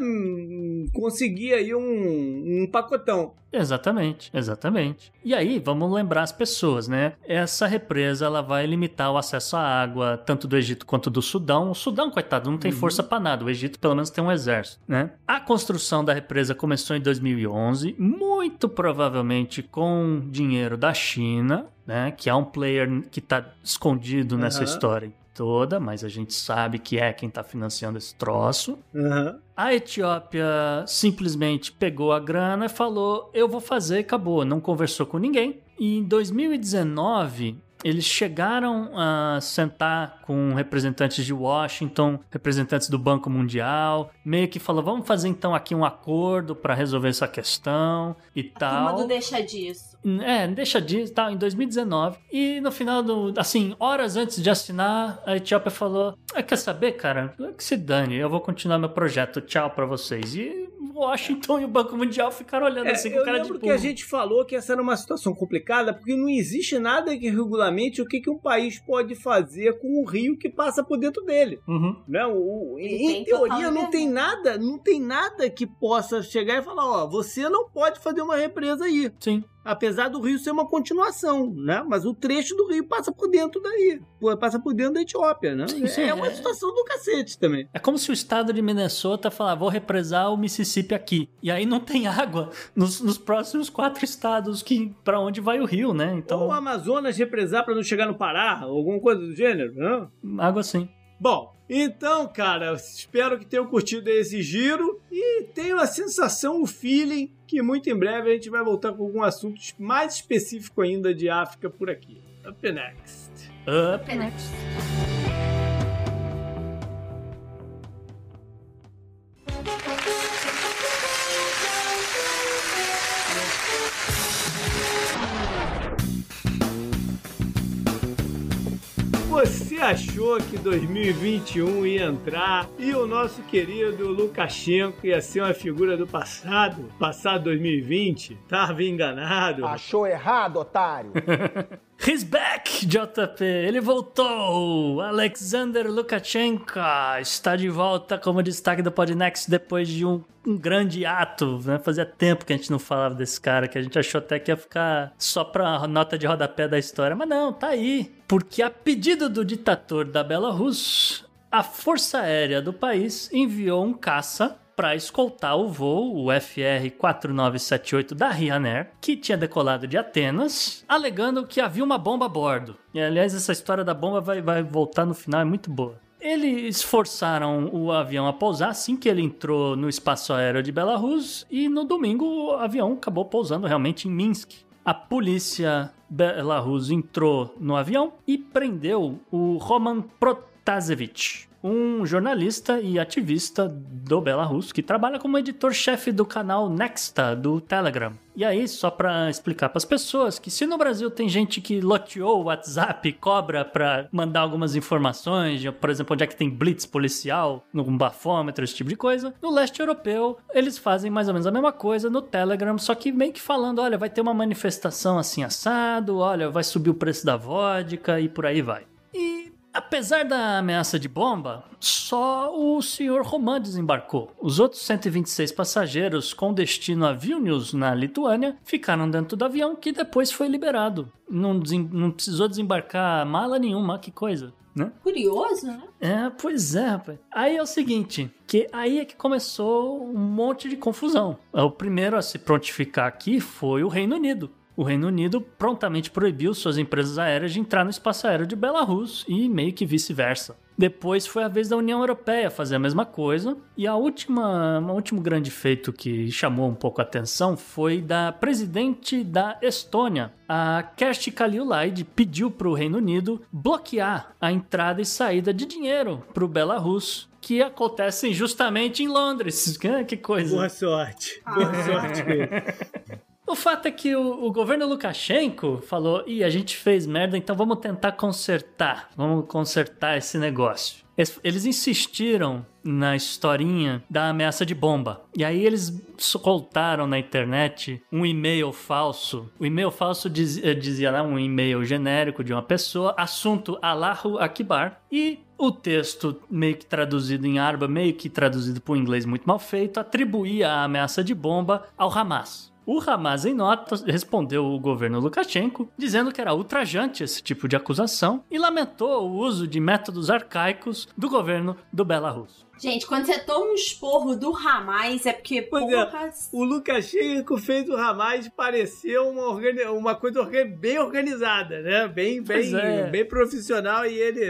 conseguir aí um, um pacotão. Exatamente, exatamente. E aí, vamos lembrar as pessoas, né? Essa represa ela vai limitar o acesso à água tanto do Egito quanto do Sudão. O Sudão, coitado, não tem força pra nada. O Egito pelo menos tem um exército, né? A construção da represa começou em 2011, muito provavelmente com dinheiro da China, né? Que é um player que tá escondido nessa Aham. história toda, mas a gente sabe que é quem tá financiando esse troço. Aham. A Etiópia simplesmente pegou a grana e falou: eu vou fazer e acabou. Não conversou com ninguém. E em 2019, eles chegaram a sentar com representantes de Washington, representantes do Banco Mundial, meio que falou: vamos fazer então aqui um acordo para resolver essa questão e Turma tal. do deixa disso. É, deixa disso, tá, em 2019. E no final do. Assim, horas antes de assinar, a Etiópia falou: ah, quer saber, cara? Que se dane, eu vou continuar meu projeto, tchau pra vocês. E Washington e o Banco Mundial ficaram olhando É, assim com cara de lembro que burro. a gente falou que essa era uma situação complicada, porque não existe nada que regulamente o que, que um país pode fazer com o rio que passa por dentro dele. Uhum. Né? O, em teoria não tem nada, não tem nada que possa chegar e falar, ó, você não pode fazer uma represa aí. Sim. Apesar do rio ser uma continuação, né? Mas o trecho do rio passa por dentro daí, passa por dentro da Etiópia, né? Sim, sim, é uma é. situação do cacete também. É como se o estado de Minnesota falar, vou represar o Mississippi aqui. E aí não tem água nos, nos próximos quatro estados que para onde vai o rio, né? Então, Ou o Amazonas represar para não chegar no Pará, alguma coisa do gênero, né? água sim. Bom, então, cara, espero que tenham curtido esse giro e tenho a sensação, o feeling, que muito em breve a gente vai voltar com algum assunto mais específico ainda de África por aqui. Up next. Up Next. Você achou que 2021 ia entrar e o nosso querido Lukashenko ia ser uma figura do passado? Passado 2020? Tava enganado. Achou errado, otário. He's back, JP! Ele voltou! Alexander Lukashenko está de volta como destaque do Podnext depois de um, um grande ato. Né? Fazia tempo que a gente não falava desse cara, que a gente achou até que ia ficar só pra nota de rodapé da história. Mas não, tá aí. Porque a pedido do ditador da Belarus, a Força Aérea do país enviou um caça para escoltar o voo, o FR-4978 da Ryanair, que tinha decolado de Atenas, alegando que havia uma bomba a bordo. E, aliás, essa história da bomba vai, vai voltar no final, é muito boa. Eles forçaram o avião a pousar assim que ele entrou no espaço aéreo de Belarus e no domingo o avião acabou pousando realmente em Minsk. A polícia Belarus entrou no avião e prendeu o Roman Protasevich. Um jornalista e ativista do Belarus que trabalha como editor-chefe do canal Nexta do Telegram. E aí, só para explicar para as pessoas que se no Brasil tem gente que loteou o WhatsApp, cobra para mandar algumas informações, por exemplo, onde é que tem blitz policial, no bafômetro, esse tipo de coisa, no leste europeu eles fazem mais ou menos a mesma coisa no Telegram, só que meio que falando, olha, vai ter uma manifestação assim assado, olha, vai subir o preço da vodka e por aí vai. Apesar da ameaça de bomba, só o Sr. Roman desembarcou. Os outros 126 passageiros com destino a Vilnius, na Lituânia, ficaram dentro do avião que depois foi liberado. Não, não precisou desembarcar mala nenhuma, que coisa. Né? Curioso, né? É, pois é, rapaz. Aí é o seguinte, que aí é que começou um monte de confusão. O primeiro a se prontificar aqui foi o Reino Unido o Reino Unido prontamente proibiu suas empresas aéreas de entrar no espaço aéreo de Belarus e meio que vice-versa. Depois foi a vez da União Europeia fazer a mesma coisa. E a última, um último grande feito que chamou um pouco a atenção foi da presidente da Estônia. A Kersti Kaljulaid pediu para o Reino Unido bloquear a entrada e saída de dinheiro para o Belarus que acontecem justamente em Londres. Que coisa. Boa sorte. Boa ah. sorte. O fato é que o, o, governo Lukashenko falou: e a gente fez merda, então vamos tentar consertar. Vamos consertar esse negócio. Eles, insistiram na historinha da ameaça de bomba. E aí eles soltaram na internet um e-mail falso. O e-mail falso diz, eh, dizia lá um e-mail genérico de uma pessoa, assunto Allahu Akbar. E o texto, meio que traduzido em árabe, meio que traduzido para o inglês muito mal feito, atribuía a ameaça de bomba ao Hamas. O Hamas, em nota, respondeu o governo Lukashenko, dizendo que era ultrajante esse tipo de acusação e lamentou o uso de métodos arcaicos do governo do Belarus. Gente, quando você toma um esporro do Hamas, é porque, é, porra... O Lukashenko fez o Hamas parecer uma, organi uma coisa bem organizada, né? Bem, bem, é. bem profissional e ele...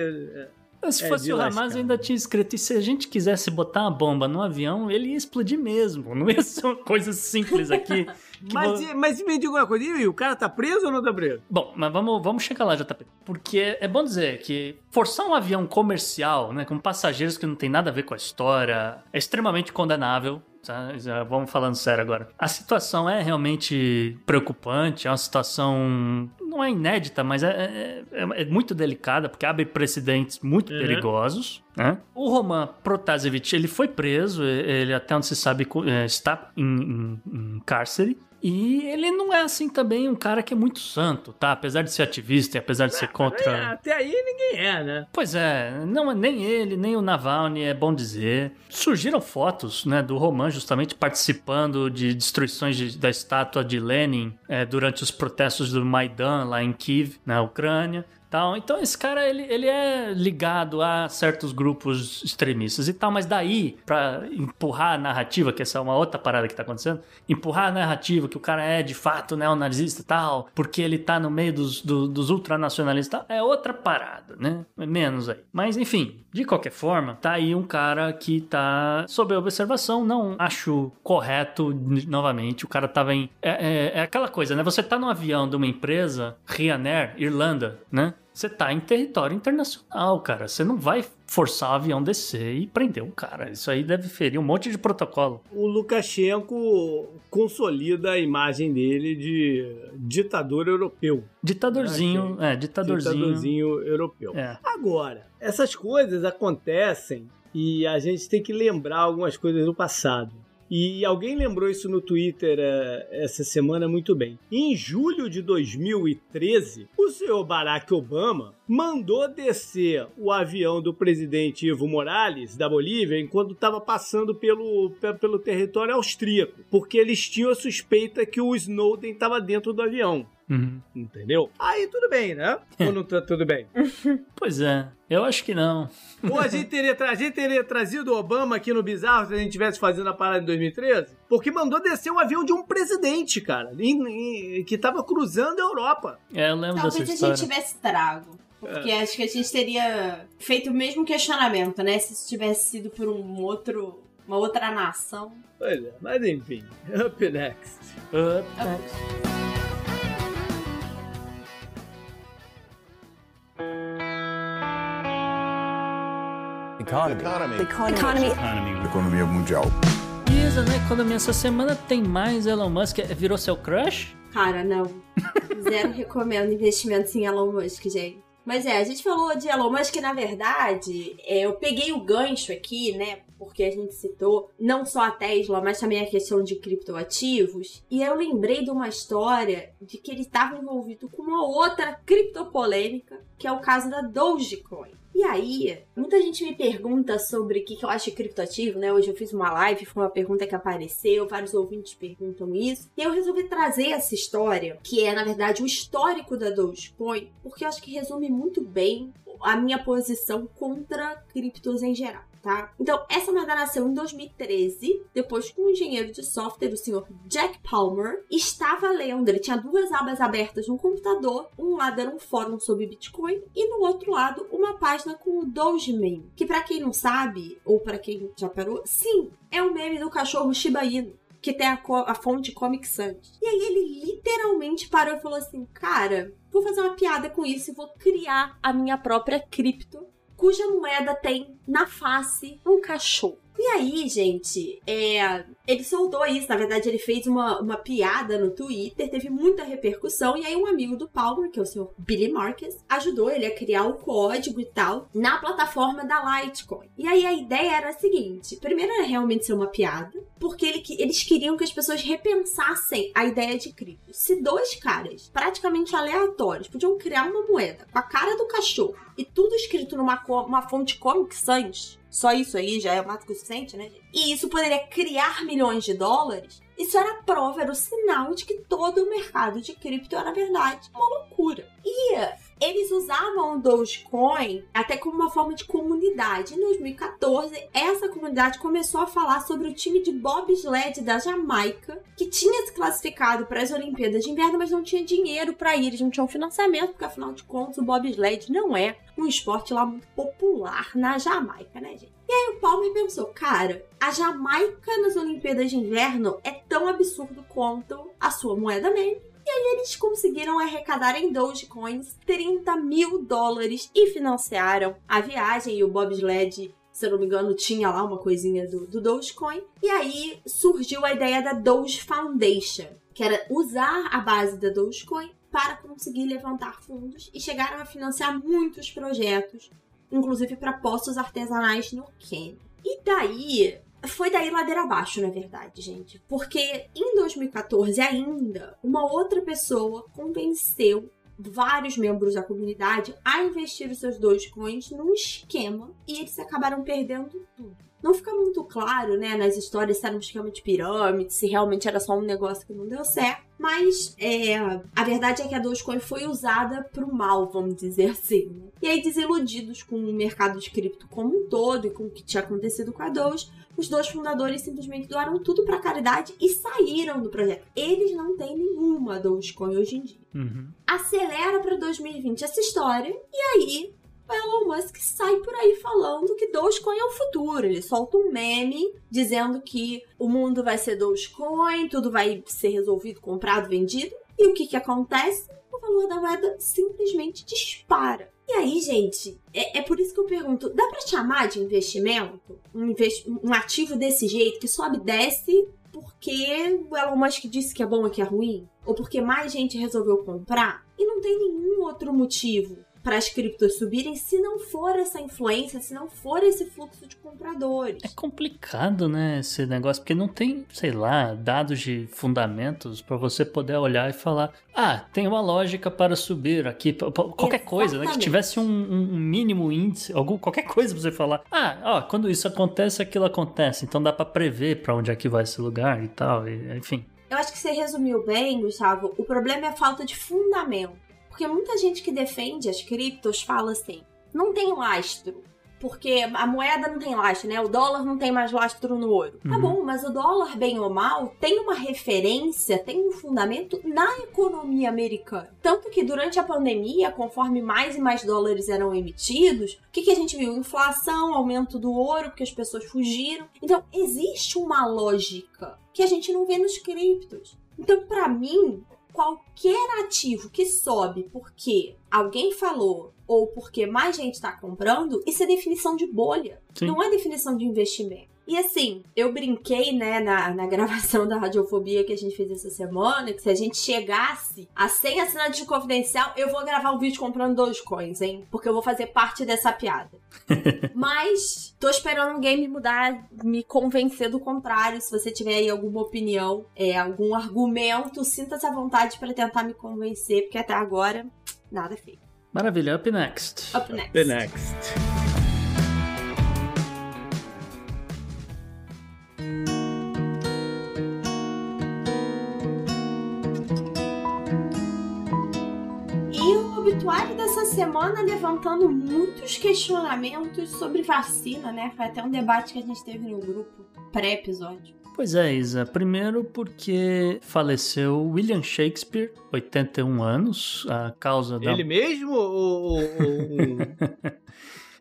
É, se é, fosse o Hamas, eu ainda tinha escrito. E se a gente quisesse botar uma bomba no avião, ele ia explodir mesmo. Não ia ser uma coisa simples aqui. mas, mas me diga uma coisa, e o cara tá preso ou não tá preso? Bom, mas vamos, vamos chegar lá, JP. Porque é bom dizer que forçar um avião comercial, né, com passageiros que não tem nada a ver com a história, é extremamente condenável. Tá? Vamos falando sério agora. A situação é realmente preocupante, é uma situação não é inédita, mas é, é, é, é muito delicada, porque abre precedentes muito uhum. perigosos. Né? O Roman Protasevich, ele foi preso, ele até onde se sabe é, está em, em, em cárcere. E ele não é assim também um cara que é muito santo, tá? Apesar de ser ativista e apesar de ser contra. É, até aí ninguém é, né? Pois é, não nem ele, nem o Navalny, é bom dizer. Surgiram fotos, né, do Roman justamente participando de destruições de, da estátua de Lenin é, durante os protestos do Maidan lá em Kiev, na Ucrânia. Tal. Então esse cara ele, ele é ligado a certos grupos extremistas e tal, mas daí para empurrar a narrativa, que essa é uma outra parada que tá acontecendo, empurrar a narrativa que o cara é de fato neonazista e tal, porque ele tá no meio dos, do, dos ultranacionalistas, é outra parada, né? Menos aí. Mas enfim, de qualquer forma, tá aí um cara que tá sob observação, não acho correto novamente, o cara tava em... É, é, é aquela coisa, né? Você tá no avião de uma empresa, Ryanair, Irlanda, né? Você tá em território internacional, cara. Você não vai forçar o avião descer e prender um cara. Isso aí deve ferir um monte de protocolo. O Lukashenko consolida a imagem dele de ditador europeu. Ditadorzinho, né? é, ditadorzinho. Ditadorzinho europeu. É. Agora, essas coisas acontecem e a gente tem que lembrar algumas coisas do passado. E alguém lembrou isso no Twitter uh, essa semana muito bem. Em julho de 2013, o senhor Barack Obama mandou descer o avião do presidente Evo Morales da Bolívia enquanto estava passando pelo, pelo território austríaco, porque eles tinham a suspeita que o Snowden estava dentro do avião. Uhum. Entendeu? Aí tudo bem, né? Ou não tá tudo bem? pois é, eu acho que não. Ou a gente, teria a gente teria trazido o Obama aqui no Bizarro se a gente tivesse fazendo a parada em 2013? Porque mandou descer um avião de um presidente, cara, em, em, que tava cruzando a Europa. É, eu lembro Talvez dessa história. a gente tivesse trago. Porque é. acho que a gente teria feito o mesmo questionamento, né? Se isso tivesse sido por um outro, uma outra nação. Pois é, mas enfim. Up next. Up next. Up. Economy. Economy. Economia mundial. Isa, na economia essa semana tem mais Elon Musk. Virou seu crush? Cara, não. Zero recomendo investimentos em Elon Musk, gente. Mas é, a gente falou de Elon Musk, na verdade, é, eu peguei o gancho aqui, né? Porque a gente citou não só a Tesla, mas também a questão de criptoativos. E eu lembrei de uma história de que ele estava envolvido com uma outra criptopolêmica, que é o caso da Dogecoin. E aí, muita gente me pergunta sobre o que, que eu acho de criptoativo, né? Hoje eu fiz uma live, foi uma pergunta que apareceu, vários ouvintes perguntam isso. E eu resolvi trazer essa história, que é, na verdade, o histórico da Dogecoin, porque eu acho que resume muito bem a minha posição contra criptos em geral tá? Então, essa moeda nasceu em 2013, depois que um engenheiro de software, o senhor Jack Palmer, estava lendo, ele tinha duas abas abertas no computador, um lado era um fórum sobre Bitcoin e no outro lado uma página com o Dogeman, que para quem não sabe, ou para quem já parou, sim, é o meme do cachorro Shiba Inu que tem a, a, fonte Comic Sans. E aí ele literalmente parou e falou assim: Cara, vou fazer uma piada com isso e vou criar a minha própria cripto cuja moeda tem na face um cachorro. E aí, gente, é, ele soltou isso. Na verdade, ele fez uma, uma piada no Twitter, teve muita repercussão. E aí, um amigo do Palmer, que é o senhor Billy Marques, ajudou ele a criar o código e tal na plataforma da Litecoin. E aí, a ideia era a seguinte: primeiro, era realmente ser uma piada, porque ele, eles queriam que as pessoas repensassem a ideia de cripto. Se dois caras praticamente aleatórios podiam criar uma moeda com a cara do cachorro e tudo escrito numa uma fonte Comic Sans só isso aí já é mais que o suficiente, né? E isso poderia criar milhões de dólares. Isso era prova, era o sinal de que todo o mercado de cripto era, na verdade, uma loucura. E eles usavam o Dogecoin até como uma forma de comunidade. Em 2014, essa comunidade começou a falar sobre o time de bobsled da Jamaica, que tinha se classificado para as Olimpíadas de Inverno, mas não tinha dinheiro para ir, eles não tinham financiamento, porque afinal de contas o bobsled não é um esporte lá muito popular na Jamaica, né, gente? E aí o Palmer pensou, cara, a Jamaica nas Olimpíadas de Inverno é tão absurdo quanto a sua moeda meme. E aí eles conseguiram arrecadar em Dogecoins 30 mil dólares e financiaram a viagem e o bobsled se eu não me engano, tinha lá uma coisinha do, do Dogecoin. E aí surgiu a ideia da Doge Foundation, que era usar a base da Dogecoin para conseguir levantar fundos e chegaram a financiar muitos projetos, inclusive para postos artesanais no Quênia. E daí foi daí ladeira abaixo, na verdade, gente. Porque em 2014 ainda, uma outra pessoa convenceu vários membros da comunidade a investir os seus dois coins num esquema e eles acabaram perdendo tudo. Não fica muito claro, né, nas histórias se era um esquema de pirâmide, se realmente era só um negócio que não deu certo. Mas é, a verdade é que a Dogecoin foi usada pro mal, vamos dizer assim. Né? E aí, desiludidos com o mercado de cripto como um todo e com o que tinha acontecido com a Doge, os dois fundadores simplesmente doaram tudo para caridade e saíram do projeto. Eles não têm nenhuma Dogecoin hoje em dia. Uhum. Acelera para 2020 essa história e aí o Elon Musk sai por aí falando que Dogecoin é o futuro. Ele solta um meme dizendo que o mundo vai ser Dogecoin, tudo vai ser resolvido, comprado, vendido. E o que que acontece? O valor da moeda simplesmente dispara. E aí, gente, é, é, por isso que eu pergunto: dá para chamar de investimento um, investi um ativo desse jeito que sobe e desce porque o Elon Musk disse que é bom e que é ruim? Ou porque mais gente resolveu comprar? E não tem nenhum outro motivo para as criptos subirem se não for essa influência, se não for esse fluxo de compradores. É complicado, né, esse negócio, porque não tem, sei lá, dados de fundamentos para você poder olhar e falar: ah, tem uma lógica para subir aqui, qualquer Exatamente. coisa, né, que tivesse um, um, mínimo índice, algum, qualquer coisa pra você falar: ah, ó, quando isso acontece, aquilo acontece, então dá para prever para onde é que vai esse lugar e tal, e, enfim. Eu acho que você resumiu bem, Gustavo. O problema é a falta de fundamento. Porque muita gente que defende as criptos fala assim: não tem lastro. Porque a moeda não tem lastro, né? O dólar não tem mais lastro no ouro. Tá uhum. Tá bom, mas o dólar, bem ou mal, tem uma referência, tem um fundamento na economia americana. Tanto que durante a pandemia, conforme mais e mais dólares eram emitidos, o que, que a gente viu? Inflação, aumento do ouro, porque as pessoas fugiram. Então, existe uma lógica que a gente não vê nos criptos. Então, para mim, qualquer ativo que sobe porque alguém falou ou porque mais gente está comprando, isso é definição de bolha. Sim. Não é definição de investimento. E assim, eu brinquei, né, na, na gravação da Radiofobia que a gente fez essa semana, que se a gente chegasse a 100 assinantes de confidencial, eu vou gravar um vídeo comprando Dogecoins, hein? Porque eu vou fazer parte dessa piada. Mas tô esperando alguém me mudar, me convencer do contrário. Se você tiver aí alguma opinião, é, algum argumento, sinta-se à vontade para tentar me convencer, porque até agora, nada feito. Maravilha, up next. Up next. The next. Obituário dessa semana levantando muitos questionamentos sobre vacina, né? Foi até um debate que a gente teve no grupo pré-episódio. Pois é, Isa. Primeiro porque faleceu William Shakespeare, 81 anos, a causa da... Ele mesmo ou, ou- ou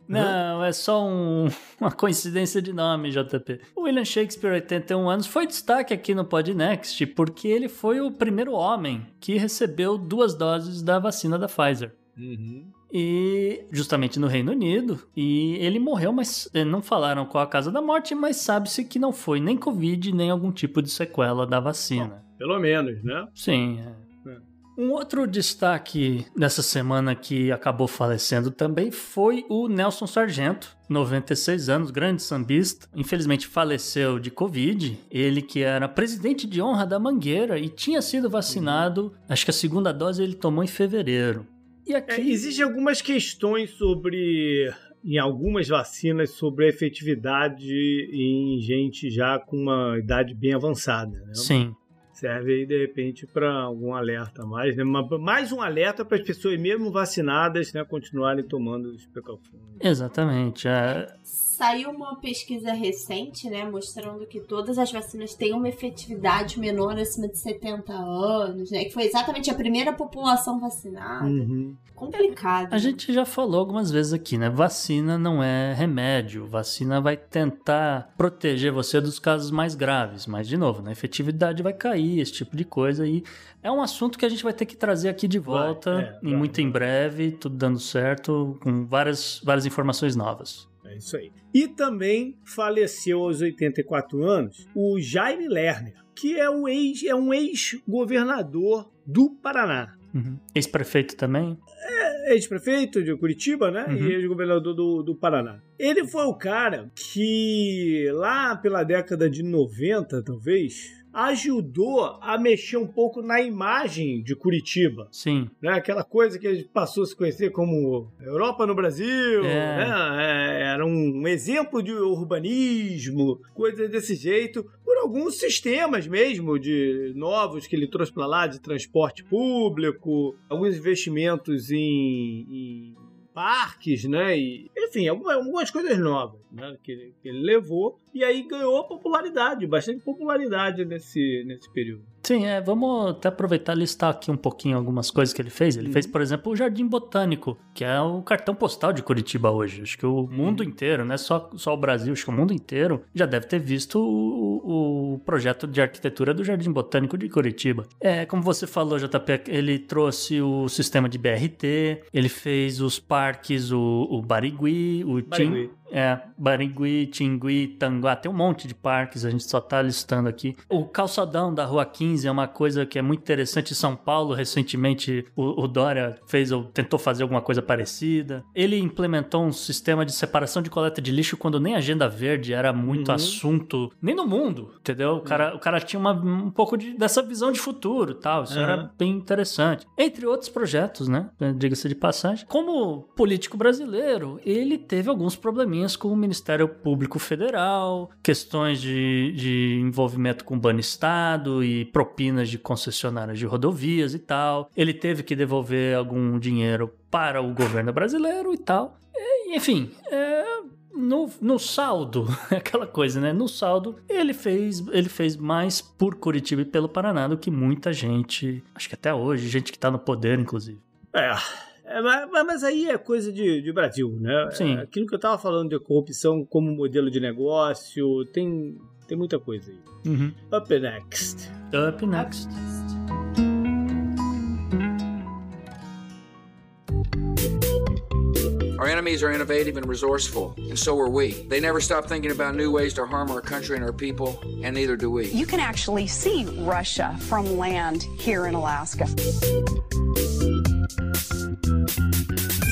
Não, é só um- uma coincidência de nome, JP. O William Shakespeare, 81 anos, foi destaque aqui no Podnext porque ele foi o primeiro homem que recebeu duas doses da vacina da Pfizer. Uhum. E justamente no Reino Unido. E ele morreu, mas eh, não falaram qual a causa da morte, mas sabe-se que não foi nem Covid, nem algum tipo de sequela da vacina. Pelo menos, né? Sim. é. É. Um outro destaque dessa semana que acabou falecendo também foi o Nelson Sargento, 96 anos, grande sambista. Infelizmente faleceu de Covid. Ele que era presidente de honra da Mangueira e tinha sido vacinado. Acho que a segunda dose ele tomou em fevereiro. E É, aqui. Existem algumas questões sobre. Em algumas vacinas, sobre a efetividade em gente já com uma idade bem avançada. Né? Sim. Serve aí, de repente, para algum alerta mais, né? Ma- Mais um alerta para as pessoas, mesmo vacinadas, né, continuarem tomando as precauções. Exatamente. é. Saiu uma pesquisa recente, né, mostrando que todas as vacinas têm uma efetividade menor acima de 70 anos, né? Que foi exatamente a primeira população vacinada. Uhum. Complicado. A gente já falou algumas vezes aqui, né? Vacina não é remédio. Vacina vai tentar proteger você dos casos mais graves. Mas, de novo, né? a efetividade vai cair, esse tipo de coisa. E é um assunto que a gente vai ter que trazer aqui de Vai, volta, é, em vai, muito em breve, tudo dando certo, com várias, várias informações novas. É isso aí. E também faleceu aos 84 anos o Jaime Lerner, que é, o ex, é um ex-governador do Paraná. Uhum. Ex-prefeito também? ex-prefeito de Curitiba, né? Uhum. E ex-governador do, do Paraná. Ele foi o cara que, lá pela década de 90, talvez, ajudou a mexer um pouco na imagem de Curitiba. Sim. Né? Aquela coisa que a gente passou a se conhecer como Europa no Brasil, É. né? É, era um exemplo de urbanismo, coisa desse jeito, por alguns sistemas mesmo de novos que ele trouxe para lá de transporte público, alguns investimentos em, em parques, né? E, enfim, algumas, coisas novas né? que, que ele levou e aí ganhou popularidade, bastante popularidade nesse, nesse período. Sim, é, vamos até aproveitar e listar aqui um pouquinho algumas coisas que ele fez. Ele Uhum. fez, por exemplo, o Jardim Botânico, que é o cartão postal de Curitiba hoje. Acho que o mundo inteiro, não é só, só o Brasil, acho que o mundo inteiro já deve ter visto o, o projeto de arquitetura do Jardim Botânico de Curitiba. É, como você falou, JP, ele trouxe o sistema de BRT, ele fez os parques, o, o Barigui, o Tim, Barigui. É, Barigui, Tingui, Tanguá, tem um monte de parques, a gente só tá listando aqui. O calçadão da Rua 15 é uma coisa que é muito interessante em São Paulo. Recentemente, o, o Dória fez ou tentou fazer alguma coisa parecida. Ele implementou um sistema de separação de coleta de lixo quando nem a agenda verde era muito Uhum. assunto, nem no mundo, entendeu? O cara, o cara tinha uma- um pouco de, dessa visão de futuro tal. Isso Uhum. era bem interessante. Entre outros projetos, né? Diga-se de passagem. Como político brasileiro, ele teve alguns probleminhas com o Ministério Público Federal, questões de, de envolvimento com o Banestado e propinas de concessionárias de rodovias e tal. Ele teve que devolver algum dinheiro para o governo brasileiro e tal. E, enfim, é, no, no saldo, aquela coisa, né? No saldo, ele fez, ele fez mais por Curitiba e pelo Paraná do que muita gente, acho que até hoje, gente que tá no poder, inclusive. É. É, mas, mas, aí é coisa de, de Brasil, né? Sim. É, aquilo que eu estava falando de corrupção como modelo de negócio, tem, tem muita coisa aí. Uhum. Up next. Up next. Our enemies are innovative and resourceful, and so are we. They never stop thinking about new ways to harm our country and our people, and neither do we. You can actually see Russia from land here in Alaska.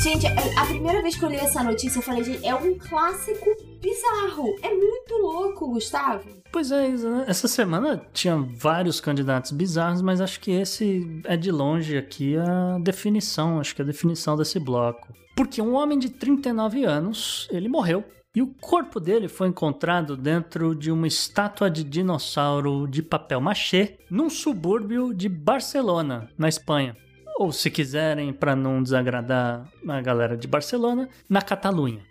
Gente, é- a primeira vez que eu li essa notícia, eu falei, gente, é um clássico bizarro. É muito louco, Gustavo. Pois é, né? essa semana tinha vários candidatos bizarros, mas acho que esse é de longe aqui a definição, acho que a definição desse bloco. Porque um homem de 39 anos, ele morreu. E o corpo dele foi encontrado dentro de uma estátua de dinossauro de papel machê num subúrbio de Barcelona, na Espanha. Ou se quiserem, para não desagradar a galera de Barcelona, na Catalunha.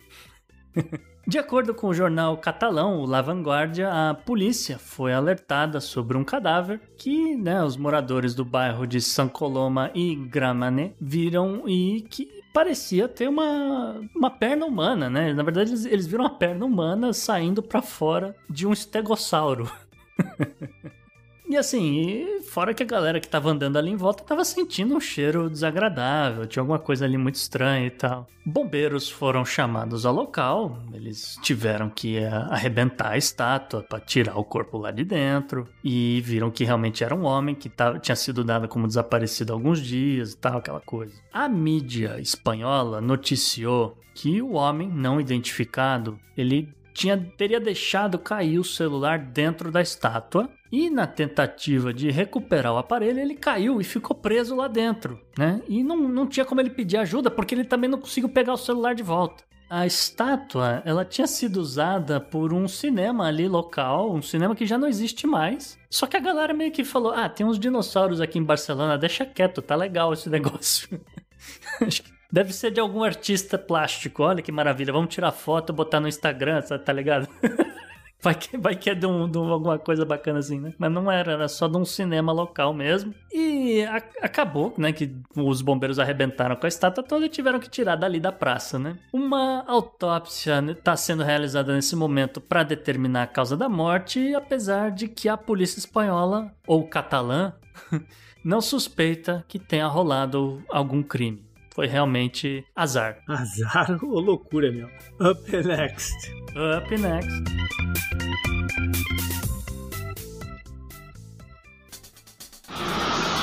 De acordo com o jornal catalão, o La Vanguardia, a polícia foi alertada sobre um cadáver que né, os moradores do bairro de San Coloma e Gramenet viram e que parecia ter uma, uma perna humana, né? Na verdade, eles, eles viram uma perna humana saindo para fora de um estegossauro. E assim, e fora que a galera que tava andando ali em volta tava sentindo um cheiro desagradável, tinha alguma coisa ali muito estranha e tal. Bombeiros foram chamados ao local, eles tiveram que eh, arrebentar a estátua para tirar o corpo lá de dentro e viram que realmente era um homem que tava, tinha sido dado como desaparecido há alguns dias e tal, aquela coisa. A mídia espanhola noticiou que o homem não identificado, ele tinha, teria deixado cair o celular dentro da estátua e na tentativa de recuperar o aparelho, ele caiu e ficou preso lá dentro, né? E não, não tinha como ele pedir ajuda, porque ele também não conseguiu pegar o celular de volta. A estátua, ela tinha sido usada por um cinema ali local, um cinema que já não existe mais. Só que a galera meio que falou: "Ah, tem uns dinossauros aqui em Barcelona, deixa quieto, tá legal esse negócio". Acho que Deve ser de algum artista plástico. Olha que maravilha. Vamos tirar foto, botar no Instagram, tá ligado? Vai que, vai que é de, um, de alguma coisa bacana assim, né? Mas não era, era só de um cinema local mesmo. E a, acabou, né? Que os bombeiros arrebentaram com a estátua toda e tiveram que tirar dali da praça, né? Uma autópsia está sendo realizada nesse momento para determinar a causa da morte, apesar de que a polícia espanhola, ou catalã, não suspeita que tenha rolado algum crime. Foi realmente azar. Azar ou loucura, meu. Up next. Up next.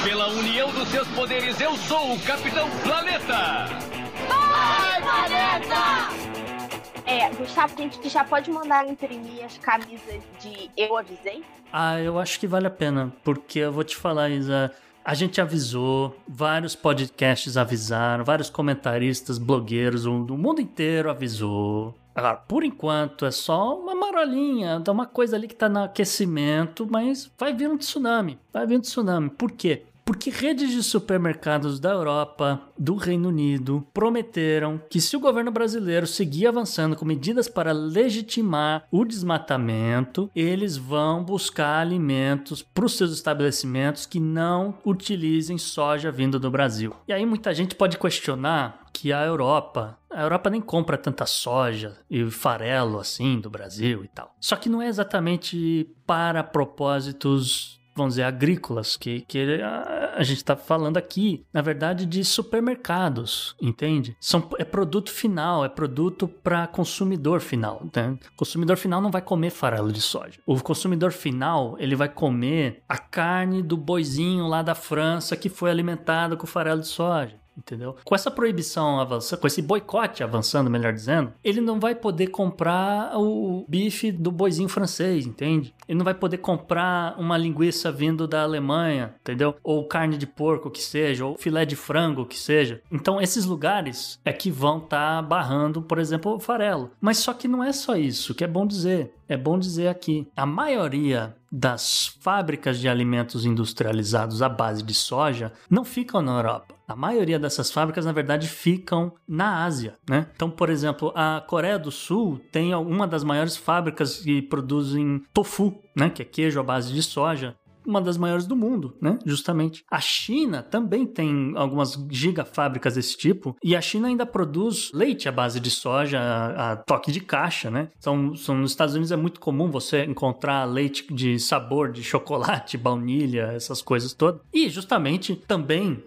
Pela união dos seus poderes, eu sou o Capitão Planeta! Vai, Planeta! É, Gustavo, a gente já pode mandar imprimir as camisas de Eu Avisei? Ah, eu acho que vale a pena, porque eu vou te falar, Isa. A gente avisou, vários podcasts avisaram, vários comentaristas, blogueiros, o mundo inteiro avisou. Agora, por enquanto, é só uma marolinha, dá uma coisa ali que tá no aquecimento, mas vai vir um tsunami. Vai vir um tsunami. Por quê? Porque redes de supermercados da Europa, do Reino Unido, prometeram que se o governo brasileiro seguir avançando com medidas para legitimar o desmatamento, eles vão buscar alimentos para os seus estabelecimentos que não utilizem soja vinda do Brasil. E aí muita gente pode questionar que a Europa, a Europa nem compra tanta soja e farelo assim do Brasil e tal. Só que não é exatamente para propósitos vamos dizer, agrícolas, que, que a, a gente está falando aqui, na verdade, de supermercados, entende? São, é produto final, é produto para consumidor final. Né? O consumidor final não vai comer farelo de soja. O consumidor final, ele vai comer a carne do boizinho lá da França que foi alimentado com farelo de soja entendeu? Com essa proibição avançando, com esse boicote avançando, melhor dizendo, ele não vai poder comprar o bife do boizinho francês, entende? Ele não vai poder comprar uma linguiça vindo da Alemanha, entendeu? Ou carne de porco que seja, ou filé de frango que seja. Então, esses lugares é que vão estar tá barrando, por exemplo, o farelo. Mas só que não é só isso, que é bom dizer. É bom dizer aqui, a maioria das fábricas de alimentos industrializados à base de soja não ficam na Europa. A maioria dessas fábricas, na verdade, ficam na Ásia, né? Então, por exemplo, a Coreia do Sul tem uma das maiores fábricas que produzem tofu, né? Que é queijo à base de soja. Uma das maiores do mundo, né? Justamente. A China também tem algumas gigafábricas desse tipo, e a China ainda produz leite à base de soja a, a toque de caixa, né? São, são, nos Estados Unidos é muito comum você encontrar leite de sabor de chocolate, baunilha, essas coisas todas. E justamente também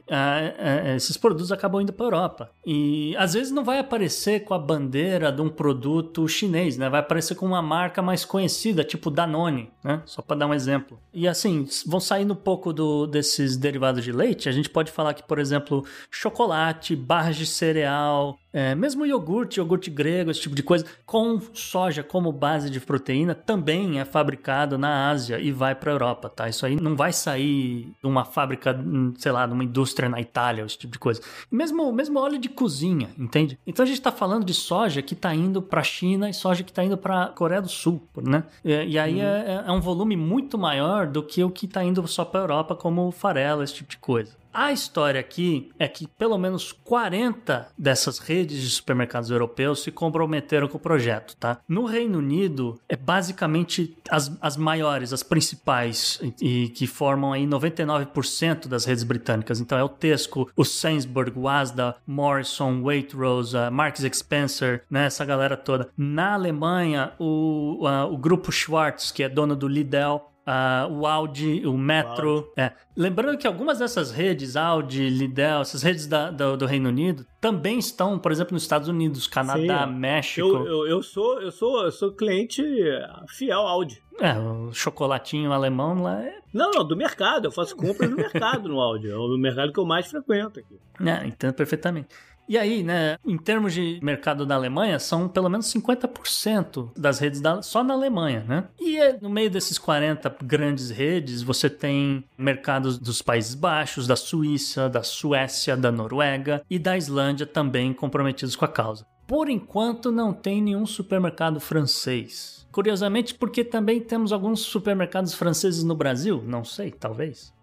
esses produtos acabam indo para a Europa. E às vezes não vai aparecer com a bandeira de um produto chinês, né? Vai aparecer com uma marca mais conhecida, tipo Danone, né? Só para dar um exemplo. E assim, vão saindo um pouco do, desses derivados de leite, a gente pode falar que, por exemplo, chocolate, barras de cereal, é, mesmo iogurte, iogurte grego, esse tipo de coisa, com soja como base de proteína, também é fabricado na Ásia e vai para a Europa, tá? Isso aí não vai sair de uma fábrica, hum, sei lá, de uma indústria na Itália, esse tipo de coisa. Mesmo, mesmo óleo de cozinha, entende? Então a gente está falando de soja que está indo para a China e soja que está indo para a Coreia do Sul, né? E, e aí uhum. é, é um volume muito maior do que o que está indo só para a Europa, como farela, esse tipo de coisa. A história aqui é que pelo menos 40 dessas redes de supermercados europeus se comprometeram com o projeto, tá? No Reino Unido, é basicamente as, as maiores, as principais, e, e que formam aí 99% das redes britânicas. Então é o Tesco, o Sainsbury, o Asda, Morrison, Waitrose, a Marks Spencer, né? Essa galera toda. Na Alemanha, o, o grupo Schwartz, que é dono do Lidl, Uh, o Audi, o Metro. É. Lembrando que algumas dessas redes, Audi, Lidl, essas redes da, do, do, Reino Unido, também estão, por exemplo, nos Estados Unidos, Canadá, Sim. México. Eu, eu, eu, sou, eu, sou, eu sou cliente fiel Audi. É, o chocolatinho alemão lá é. Não, não, do mercado. Eu faço compras no mercado no Audi. É o mercado que eu mais frequento aqui. É, entendo perfeitamente. E aí, né, em termos de mercado da Alemanha, são pelo menos 50% das redes da, só na Alemanha, né? E é, no meio desses 40 grandes redes, você tem mercados dos Países Baixos, da Suíça, da Suécia, da Noruega e da Islândia também comprometidos com a causa. Por enquanto, não tem nenhum supermercado francês. Curiosamente, porque também temos alguns supermercados franceses no Brasil? Não sei, talvez.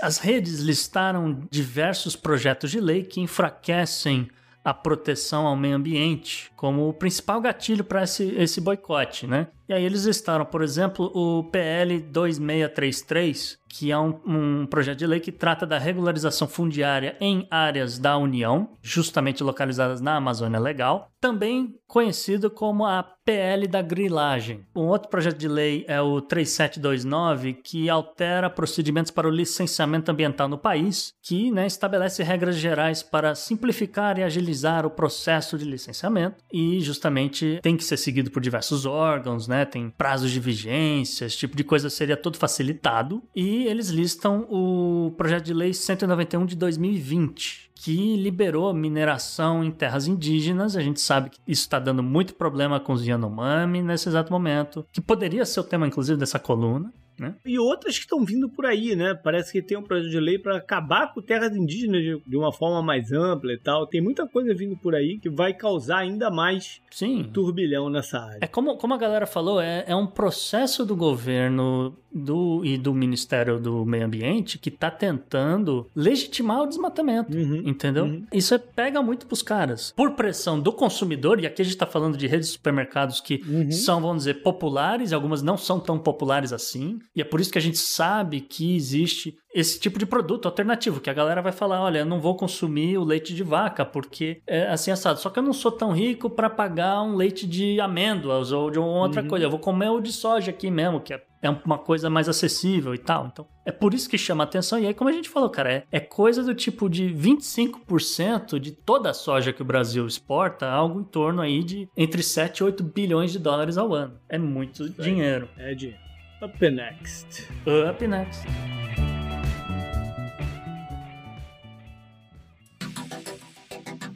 As redes listaram diversos projetos de lei que enfraquecem a proteção ao meio ambiente como o principal gatilho para esse, esse boicote, né? E aí eles listaram, por exemplo, o PL 2633, que é um, um, projeto de lei que trata da regularização fundiária em áreas da União, justamente localizadas na Amazônia Legal, também conhecido como a PL da grilagem. Um outro projeto de lei é o 3729, que altera procedimentos para o licenciamento ambiental no país, que né, estabelece regras gerais para simplificar e agilizar o processo de licenciamento e justamente tem que ser seguido por diversos órgãos, né? Tem prazos de vigência, esse tipo de coisa seria todo facilitado. E eles listam o projeto de lei 191 de 2020, que liberou mineração em terras indígenas. A gente sabe que isso está dando muito problema com os Yanomami nesse exato momento, que poderia ser o tema, inclusive, dessa coluna. Né? E outras que estão vindo por aí, né? Parece que tem um projeto de lei para acabar com terras indígenas de, uma forma mais ampla e tal. Tem muita coisa vindo por aí que vai causar ainda mais Sim. turbilhão nessa área. É como, como a galera falou, é, é um processo do governo do, e do Ministério do Meio Ambiente que está tentando legitimar o desmatamento, uhum, entendeu? Uhum. Isso é, pega muito pros caras. Por pressão do consumidor, e aqui a gente está falando de redes de supermercados que uhum. são, vamos dizer, populares, algumas não são tão populares assim, e é por isso que a gente sabe que existe esse tipo de produto alternativo, que a galera vai falar, olha, eu não vou consumir o leite de vaca, porque é assim assado. Só que eu não sou tão rico para pagar um leite de amêndoas ou de outra uhum. coisa. Eu vou comer o de soja aqui mesmo, que é, é uma coisa mais acessível e tal. Então, é por isso que chama atenção. E aí, como a gente falou, cara, é, é coisa do tipo de 25% de toda a soja que o Brasil exporta, algo em torno aí de entre 7 e 8 bilhões de dólares ao ano. É muito dinheiro. É dinheiro. Up next. Up next.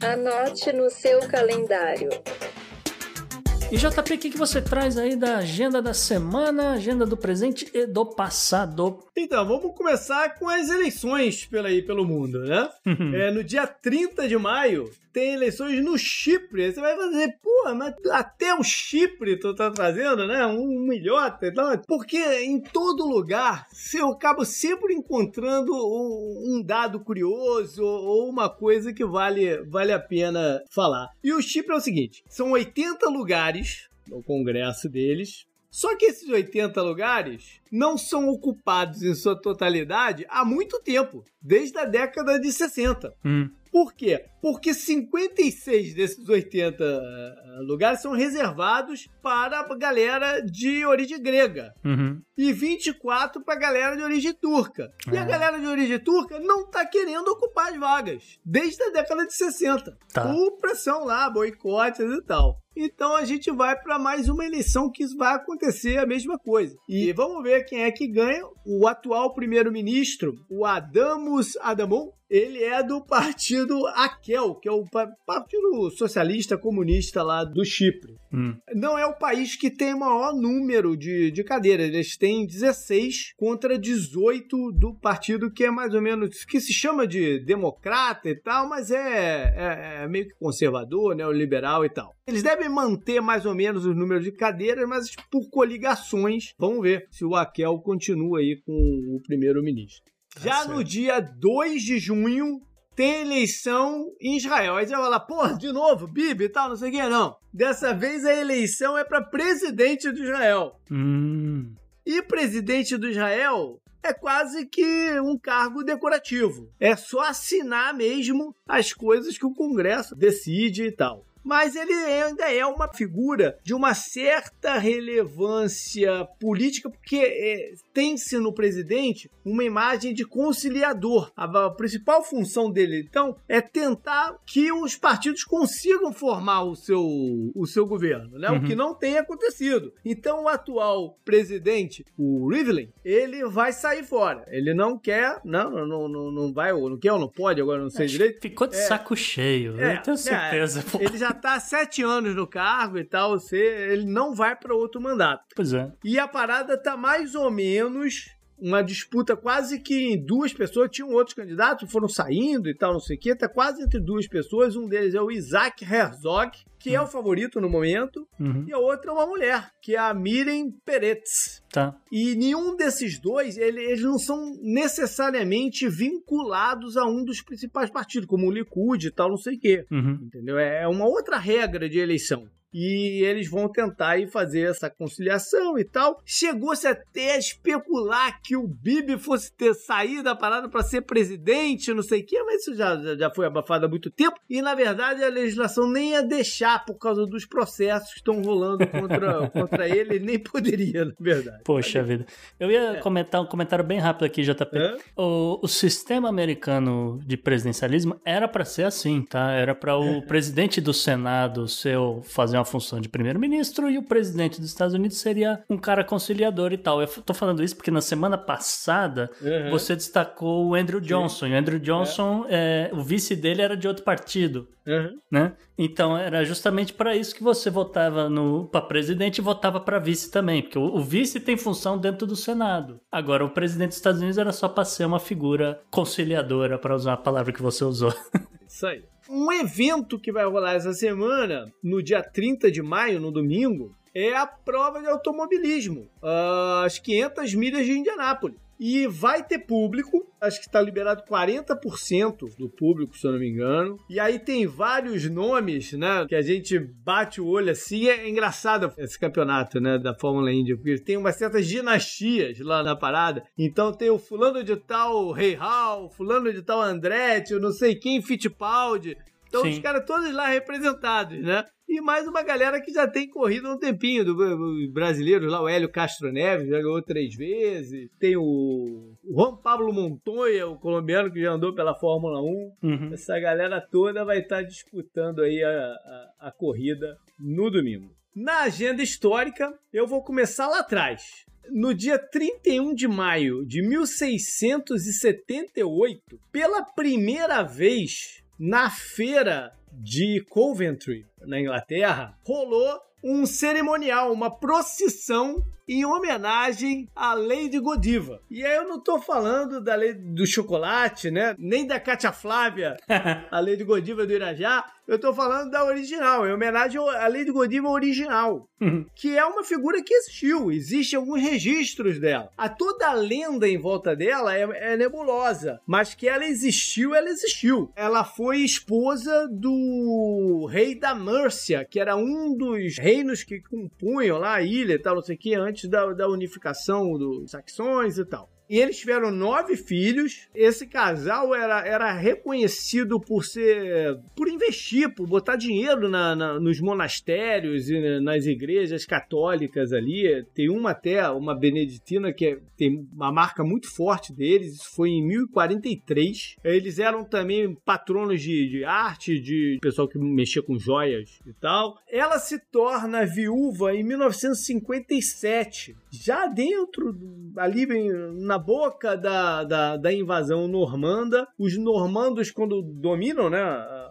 Anote no seu calendário. E JP, o que, que você traz aí da agenda da semana, agenda do presente e do passado? Então, vamos começar com as eleições pela, aí, pelo mundo, né? Uhum. é, no dia 30 de maio, tem eleições no Chipre. Você vai fazer, pô, mas até o Chipre tu tá trazendo, né? Um milhota e tal. Porque em todo lugar eu acabo sempre encontrando um, dado curioso ou uma coisa que vale, vale a pena falar. E o Chipre é o seguinte: são 80 lugares no congresso deles Só que esses 80 lugares não são ocupados em sua totalidade há muito tempo, desde a década de 60. Hum. Por quê? Porque 56 desses 80 uh, lugares são reservados para a galera de origem grega. Uhum. E 24 para a galera de origem turca. E a É. galera de origem turca não tá querendo ocupar as vagas. Desde a década de 60. Tá. Por pressão lá, boicotes e tal. Então a gente vai para mais uma eleição que vai acontecer a mesma coisa. E vamos ver quem é que ganha. O atual primeiro-ministro, o Adamus Adamou, ele é do partido AKEL, que é o pa- Partido Socialista Comunista lá do Chipre. Hum. Não é o país que tem o maior número de, de cadeiras. Eles têm 16 contra 18 do partido que é mais ou menos que se chama de democrata e tal, mas é, é- é meio que conservador, né, o liberal e tal. Eles devem manter mais ou menos os números de cadeiras, mas por coligações. Vamos ver se o Akel continua aí com o primeiro-ministro. Já certo. no dia 2 de junho, tem eleição em Israel. Aí você vai falar, pô, de novo, Bibi e tal, não sei o que, não. Dessa vez a eleição é para presidente de Israel. Hum. E presidente do Israel é quase que um cargo decorativo. É só assinar mesmo as coisas que o Congresso decide e tal. Mas ele ainda é uma figura de uma certa relevância política, porque é, tem-se no presidente uma imagem de conciliador. A, a principal função dele, então, é tentar que os partidos consigam formar o seu, o seu governo, né? Uhum. O que não tem acontecido. Então, o atual presidente, o Rivlin, ele vai sair fora. Ele não quer, não, não, não, não vai, ou não quer ou não pode, agora não sei Acho direito. Ficou de É. saco cheio, É, eu tenho certeza. é, ele já tá sete anos no cargo e tal, você, ele não vai para outro mandato. Pois é. E a parada tá mais ou menos uma disputa quase que em duas pessoas. Tinham outros candidatos, foram saindo e tal, não sei o quê. Tá quase entre duas pessoas. Um deles é o Isaac Herzog, que é o favorito no momento. Uhum. E a outra é uma mulher, que é a Miren Peretz. Tá. E nenhum desses dois, ele- eles não são necessariamente vinculados a um dos principais partidos, como o Likud e tal, não sei o quê. Uhum. Entendeu? É uma outra regra de eleição. E eles vão tentar aí fazer essa conciliação e tal. Chegou-se até a especular que o Bibi fosse ter saído da parada para ser presidente, não sei o quê, mas isso já, já, foi abafado há muito tempo. E na verdade a legislação nem ia deixar por causa dos processos que estão rolando contra, contra ele. Nem poderia, na verdade. Poxa vida. Eu ia É. comentar um comentário bem rápido aqui, JP. Hã? O, o sistema americano de presidencialismo era pra ser assim, tá? Era pra o presidente do Senado ser o- fazer uma função de primeiro-ministro e o presidente dos Estados Unidos seria um cara conciliador e tal. Eu tô falando isso porque na semana passada Uhum. você destacou o Andrew Johnson. E o Andrew Johnson, é, o vice dele era de outro partido. Uhum. Né? Então era justamente para isso que você votava no para presidente e votava para vice também, porque o, o vice tem função dentro do Senado. Agora o presidente dos Estados Unidos era só para ser uma figura conciliadora, para usar a palavra que você usou. Isso aí. Um evento que vai rolar essa semana, no dia 30 de maio, no domingo, é a prova de automobilismo, as 500 milhas de Indianápolis. E vai ter público, acho que está liberado 40% do público, se eu não me engano. E aí tem vários nomes, né, que a gente bate o olho assim. É engraçado esse campeonato, né, da Fórmula Indy, porque tem umas certas dinastias lá na parada. Então tem o fulano de tal Rei Hall, fulano de tal Andretti, eu não sei quem, Fittipaldi. Então Sim. os caras todos lá representados, né? E mais uma galera que já tem corrido há um tempinho, do, os brasileiros lá, o Hélio Castro Neves, já ganhou três vezes. Tem o, o Juan Pablo Montoya, o colombiano que já andou pela Fórmula 1. Uhum. Essa galera toda vai estar disputando aí a, a, a corrida no domingo. Na agenda histórica, eu vou começar lá atrás. No dia 31 de maio de 1678, pela primeira vez na feira de Coventry, na Inglaterra, rolou um cerimonial, uma procissão em homenagem à Lady Godiva. E aí eu não tô falando da lei do chocolate, né? Nem da Cátia Flávia, a Lady Godiva do Irajá. Eu tô falando da original, em homenagem à Lady Godiva original, que é uma figura que existiu, existem alguns registros dela. A toda a lenda em volta dela é, é nebulosa, mas que ela existiu, ela existiu. Ela foi esposa do rei da Mercia, que era um dos reinos que compunham lá a ilha e tal, não sei o que, antes da, da unificação dos saxões e tal. E eles tiveram nove filhos. Esse casal era, era reconhecido por ser. por investir, por botar dinheiro na, na, nos monastérios e nas igrejas católicas ali. Tem uma até, uma beneditina, que é, tem uma marca muito forte deles. Isso foi em 1043. Eles eram também patronos de, de arte, de pessoal que mexia com joias e tal. Ela se torna viúva em 1957. Já dentro, ali na boca da, da, da, invasão normanda. Os normandos, quando dominam né,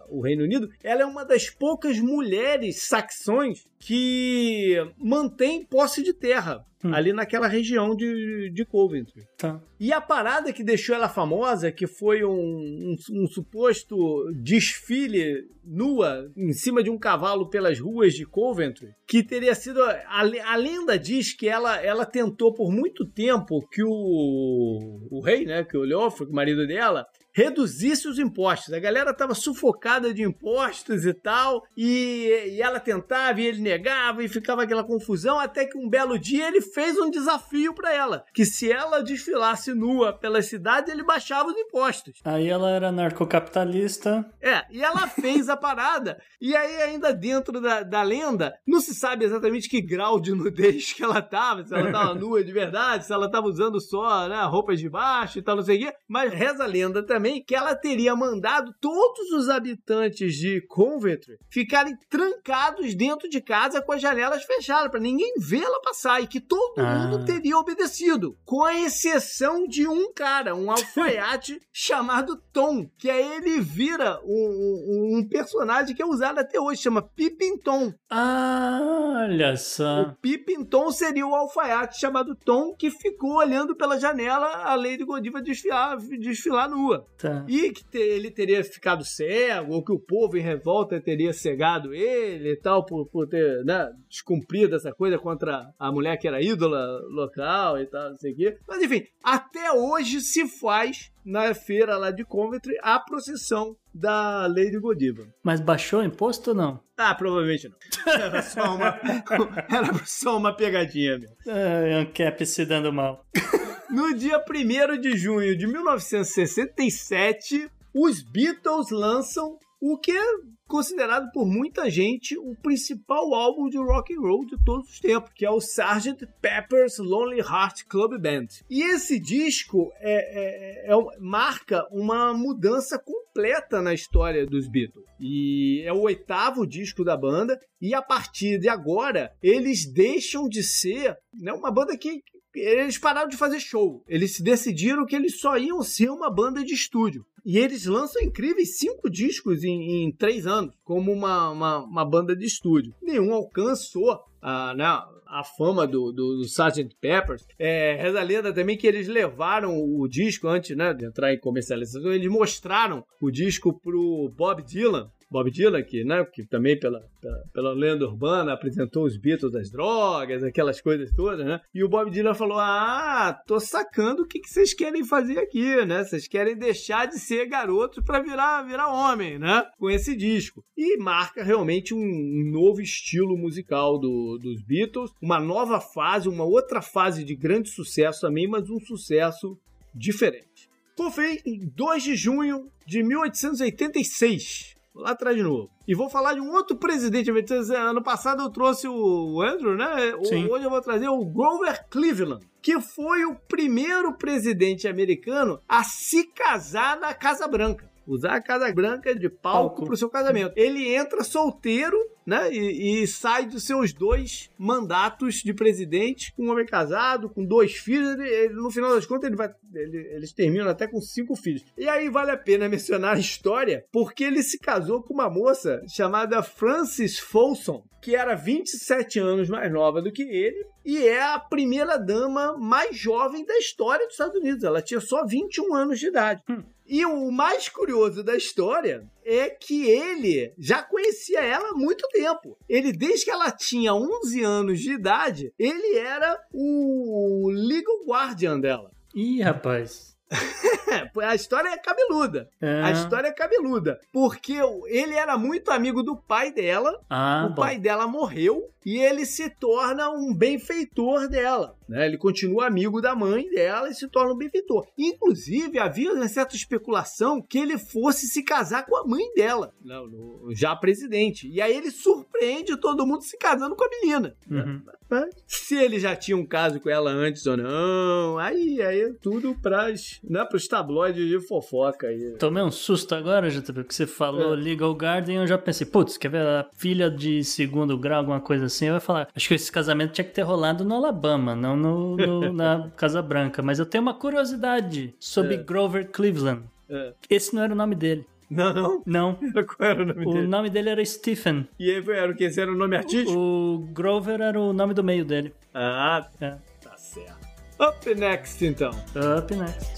o Reino Unido, ela é uma das poucas mulheres saxões que mantém posse de terra. Hum. Ali naquela região de, de Coventry. Tá. E a parada que deixou ela famosa, que foi um, um, um, suposto desfile nua em cima de um cavalo pelas ruas de Coventry, que teria sido. A, a lenda diz que ela, ela tentou por muito tempo que o, o rei, né, que o Leofric, o marido dela, reduzisse os impostos. A galera estava sufocada de impostos e tal, e, e, ela tentava e ele negava e ficava aquela confusão, até que um belo dia ele fez um desafio para ela, que se ela desfilasse nua pela cidade, ele baixava os impostos. Aí ela era narcocapitalista. É, e ela fez a parada, e aí ainda dentro da, da lenda, não se sabe exatamente que grau de nudez que ela tava, se ela tava nua de verdade, se ela tava usando só né, roupas de baixo e tal, não sei o quê, mas reza a lenda também também que ela teria mandado todos os habitantes de Coventry ficarem trancados dentro de casa com as janelas fechadas, para ninguém vê-la passar e que todo ah. mundo teria obedecido, com a exceção de um cara, um alfaiate chamado Tom, que aí ele vira um, um, um, personagem que é usado até hoje, chama Pippin Tom. Ah, olha só. O Pippin Tom seria o alfaiate chamado Tom que ficou olhando pela janela a Lady Godiva desfilar, desfilar nua. Tá. E que te, ele teria ficado cego, ou que o povo em revolta teria cegado ele e tal, por, por ter né, descumprido essa coisa contra a mulher que era ídola local e tal, não sei o quê. Mas enfim, até hoje se faz na feira lá de Coventry a procissão da Lady Godiva. Mas baixou o imposto ou não? Ah, provavelmente não. Era só uma, era só uma pegadinha mesmo. É, um cap se dando mal. No dia 1 de junho de 1967, os Beatles lançam o que é considerado por muita gente o principal álbum de rock and roll de todos os tempos, que é o Sgt. Pepper's Lonely Heart Club Band. E esse disco é, é, é, marca uma mudança completa na história dos Beatles. E é o oitavo disco da banda, e a partir de agora eles deixam de ser né, uma banda que eles pararam de fazer show. Eles decidiram que eles só iam ser uma banda de estúdio. E eles lançam incríveis cinco discos em, em três anos, como uma, uma, uma, banda de estúdio. Nenhum alcançou a, né, a fama do, do, do Sgt. Peppers. É, reza a lenda também que eles levaram o disco antes né, de entrar em comercialização. Eles mostraram o disco pro Bob Dylan Bob Dylan, que, né, que também pela, pela, pela, lenda urbana apresentou os Beatles das drogas, aquelas coisas todas, né? E o Bob Dylan falou: Ah, tô sacando o que, que vocês querem fazer aqui, né? Vocês querem deixar de ser garotos para virar, virar homem, né? Com esse disco. E marca realmente um, novo estilo musical do, dos Beatles, uma nova fase, uma outra fase de grande sucesso também, mas um sucesso diferente. Fim, em 2 de junho de 1886, lá atrás de novo. E vou falar de um outro presidente. Ano passado eu trouxe o Andrew, né? Sim. Hoje eu vou trazer o Grover Cleveland, que foi o primeiro presidente americano a se casar na Casa Branca usar a Casa Branca de palco, para o seu casamento. Ele entra solteiro, né? E, e, sai dos seus dois mandatos de presidente, com um homem casado, com dois filhos. Ele, ele, no final das contas, ele vai, ele, eles terminam até com cinco filhos. E aí vale a pena mencionar a história, porque ele se casou com uma moça chamada Frances Folsom, que era 27 anos mais nova do que ele, e é a primeira dama mais jovem da história dos Estados Unidos. Ela tinha só 21 anos de idade. Hum. E o mais curioso da história é que ele já conhecia ela há muito tempo. Ele, desde que ela tinha 11 anos de idade, ele era o legal guardian dela. Ih, rapaz. a história é cabeluda. É. A história é cabeluda. Porque ele era muito amigo do pai dela. Ah, o bom. pai dela morreu e ele se torna um benfeitor dela. Né? Ele continua amigo da mãe dela e se torna um benfeitor. Inclusive, havia uma certa especulação que ele fosse se casar com a mãe dela, não, no- já presidente. E aí ele surpreende todo mundo se casando com a menina. Uhum. Mas Se ele já tinha um caso com ela antes ou não, aí, aí é tudo pras, né, pros tabloides de fofoca aí. Tomei um susto agora, JP, porque você falou É. Legal Garden, eu já pensei, putz, quer ver a filha de segundo grau, alguma coisa assim? Eu ia falar, acho que esse casamento tinha que ter rolado no Alabama, não no, no- na Casa Branca. Mas eu tenho uma curiosidade sobre É. Grover Cleveland. É. Esse não era o nome dele. Não, não? Não. Qual era o nome O dele? nome dele era Stephen. E aí era o que? Esse era o nome artístico? O Grover era o nome do meio dele. Ah, É. tá certo. Up next, então. Up next.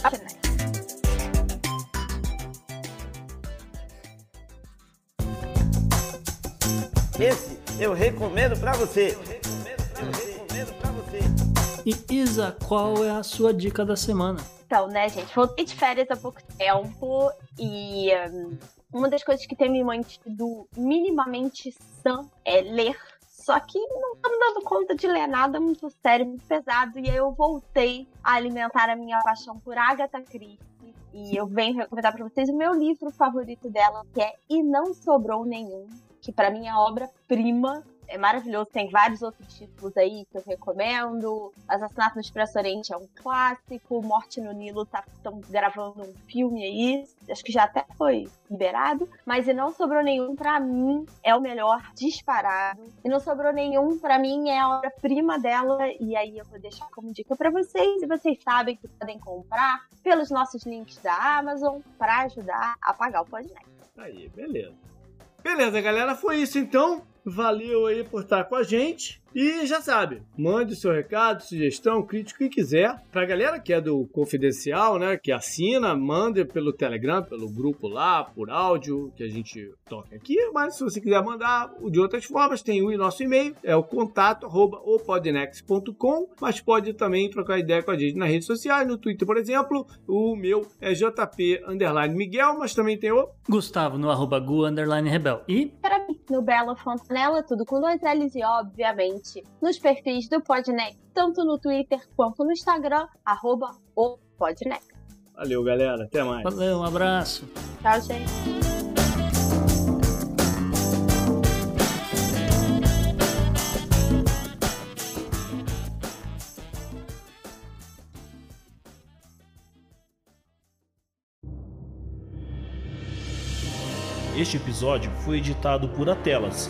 Esse eu recomendo pra você. Eu recomendo pra você. E Isa, qual é a sua dica da semana? Então, né, gente, voltei de férias há pouco tempo e hum, uma das coisas que tem me mantido minimamente sã é ler. Só que não me dando conta de ler nada muito sério, muito pesado. E aí eu voltei a alimentar a minha paixão por Agatha Christie. E eu venho recomendar pra vocês o meu livro favorito dela, que é E Não Sobrou Nenhum, que pra mim é obra-prima. É maravilhoso, tem vários outros títulos aí que eu recomendo. Assassinato no Expresso Oriente é um clássico. Morte no Nilo tá tão gravando um filme aí. Acho que já até foi liberado. Mas E Não Sobrou Nenhum, pra mim, é o melhor disparado. E Não Sobrou Nenhum, pra mim, é a obra-prima dela. E aí eu vou deixar como dica pra vocês. E vocês sabem que podem comprar pelos nossos links da Amazon pra ajudar a pagar o podcast. Aí, beleza. Beleza, galera, foi isso então. Valeu aí por estar com a gente. E já sabe, mande seu recado, sugestão, crítico, o que quiser. Pra galera que é do Confidencial, né, que assina, mande pelo Telegram, pelo grupo lá, por áudio, que a gente toca aqui. Mas se você quiser mandar de outras formas, tem o nosso e-mail, é o contato arroba opodnex.com, mas pode também trocar ideia com a gente nas redes sociais, no Twitter, por exemplo. O meu é JP underline Miguel, mas também tem o Gustavo no arroba gu underline rebel. E Para mim, no Bela Tudo com dois L's e, obviamente, nos perfis do Podnext, tanto no Twitter quanto no Instagram, arroba o Podnext. Valeu, galera. Até mais. valeu, um abraço. Tchau, gente. Este episódio foi editado por Atelas,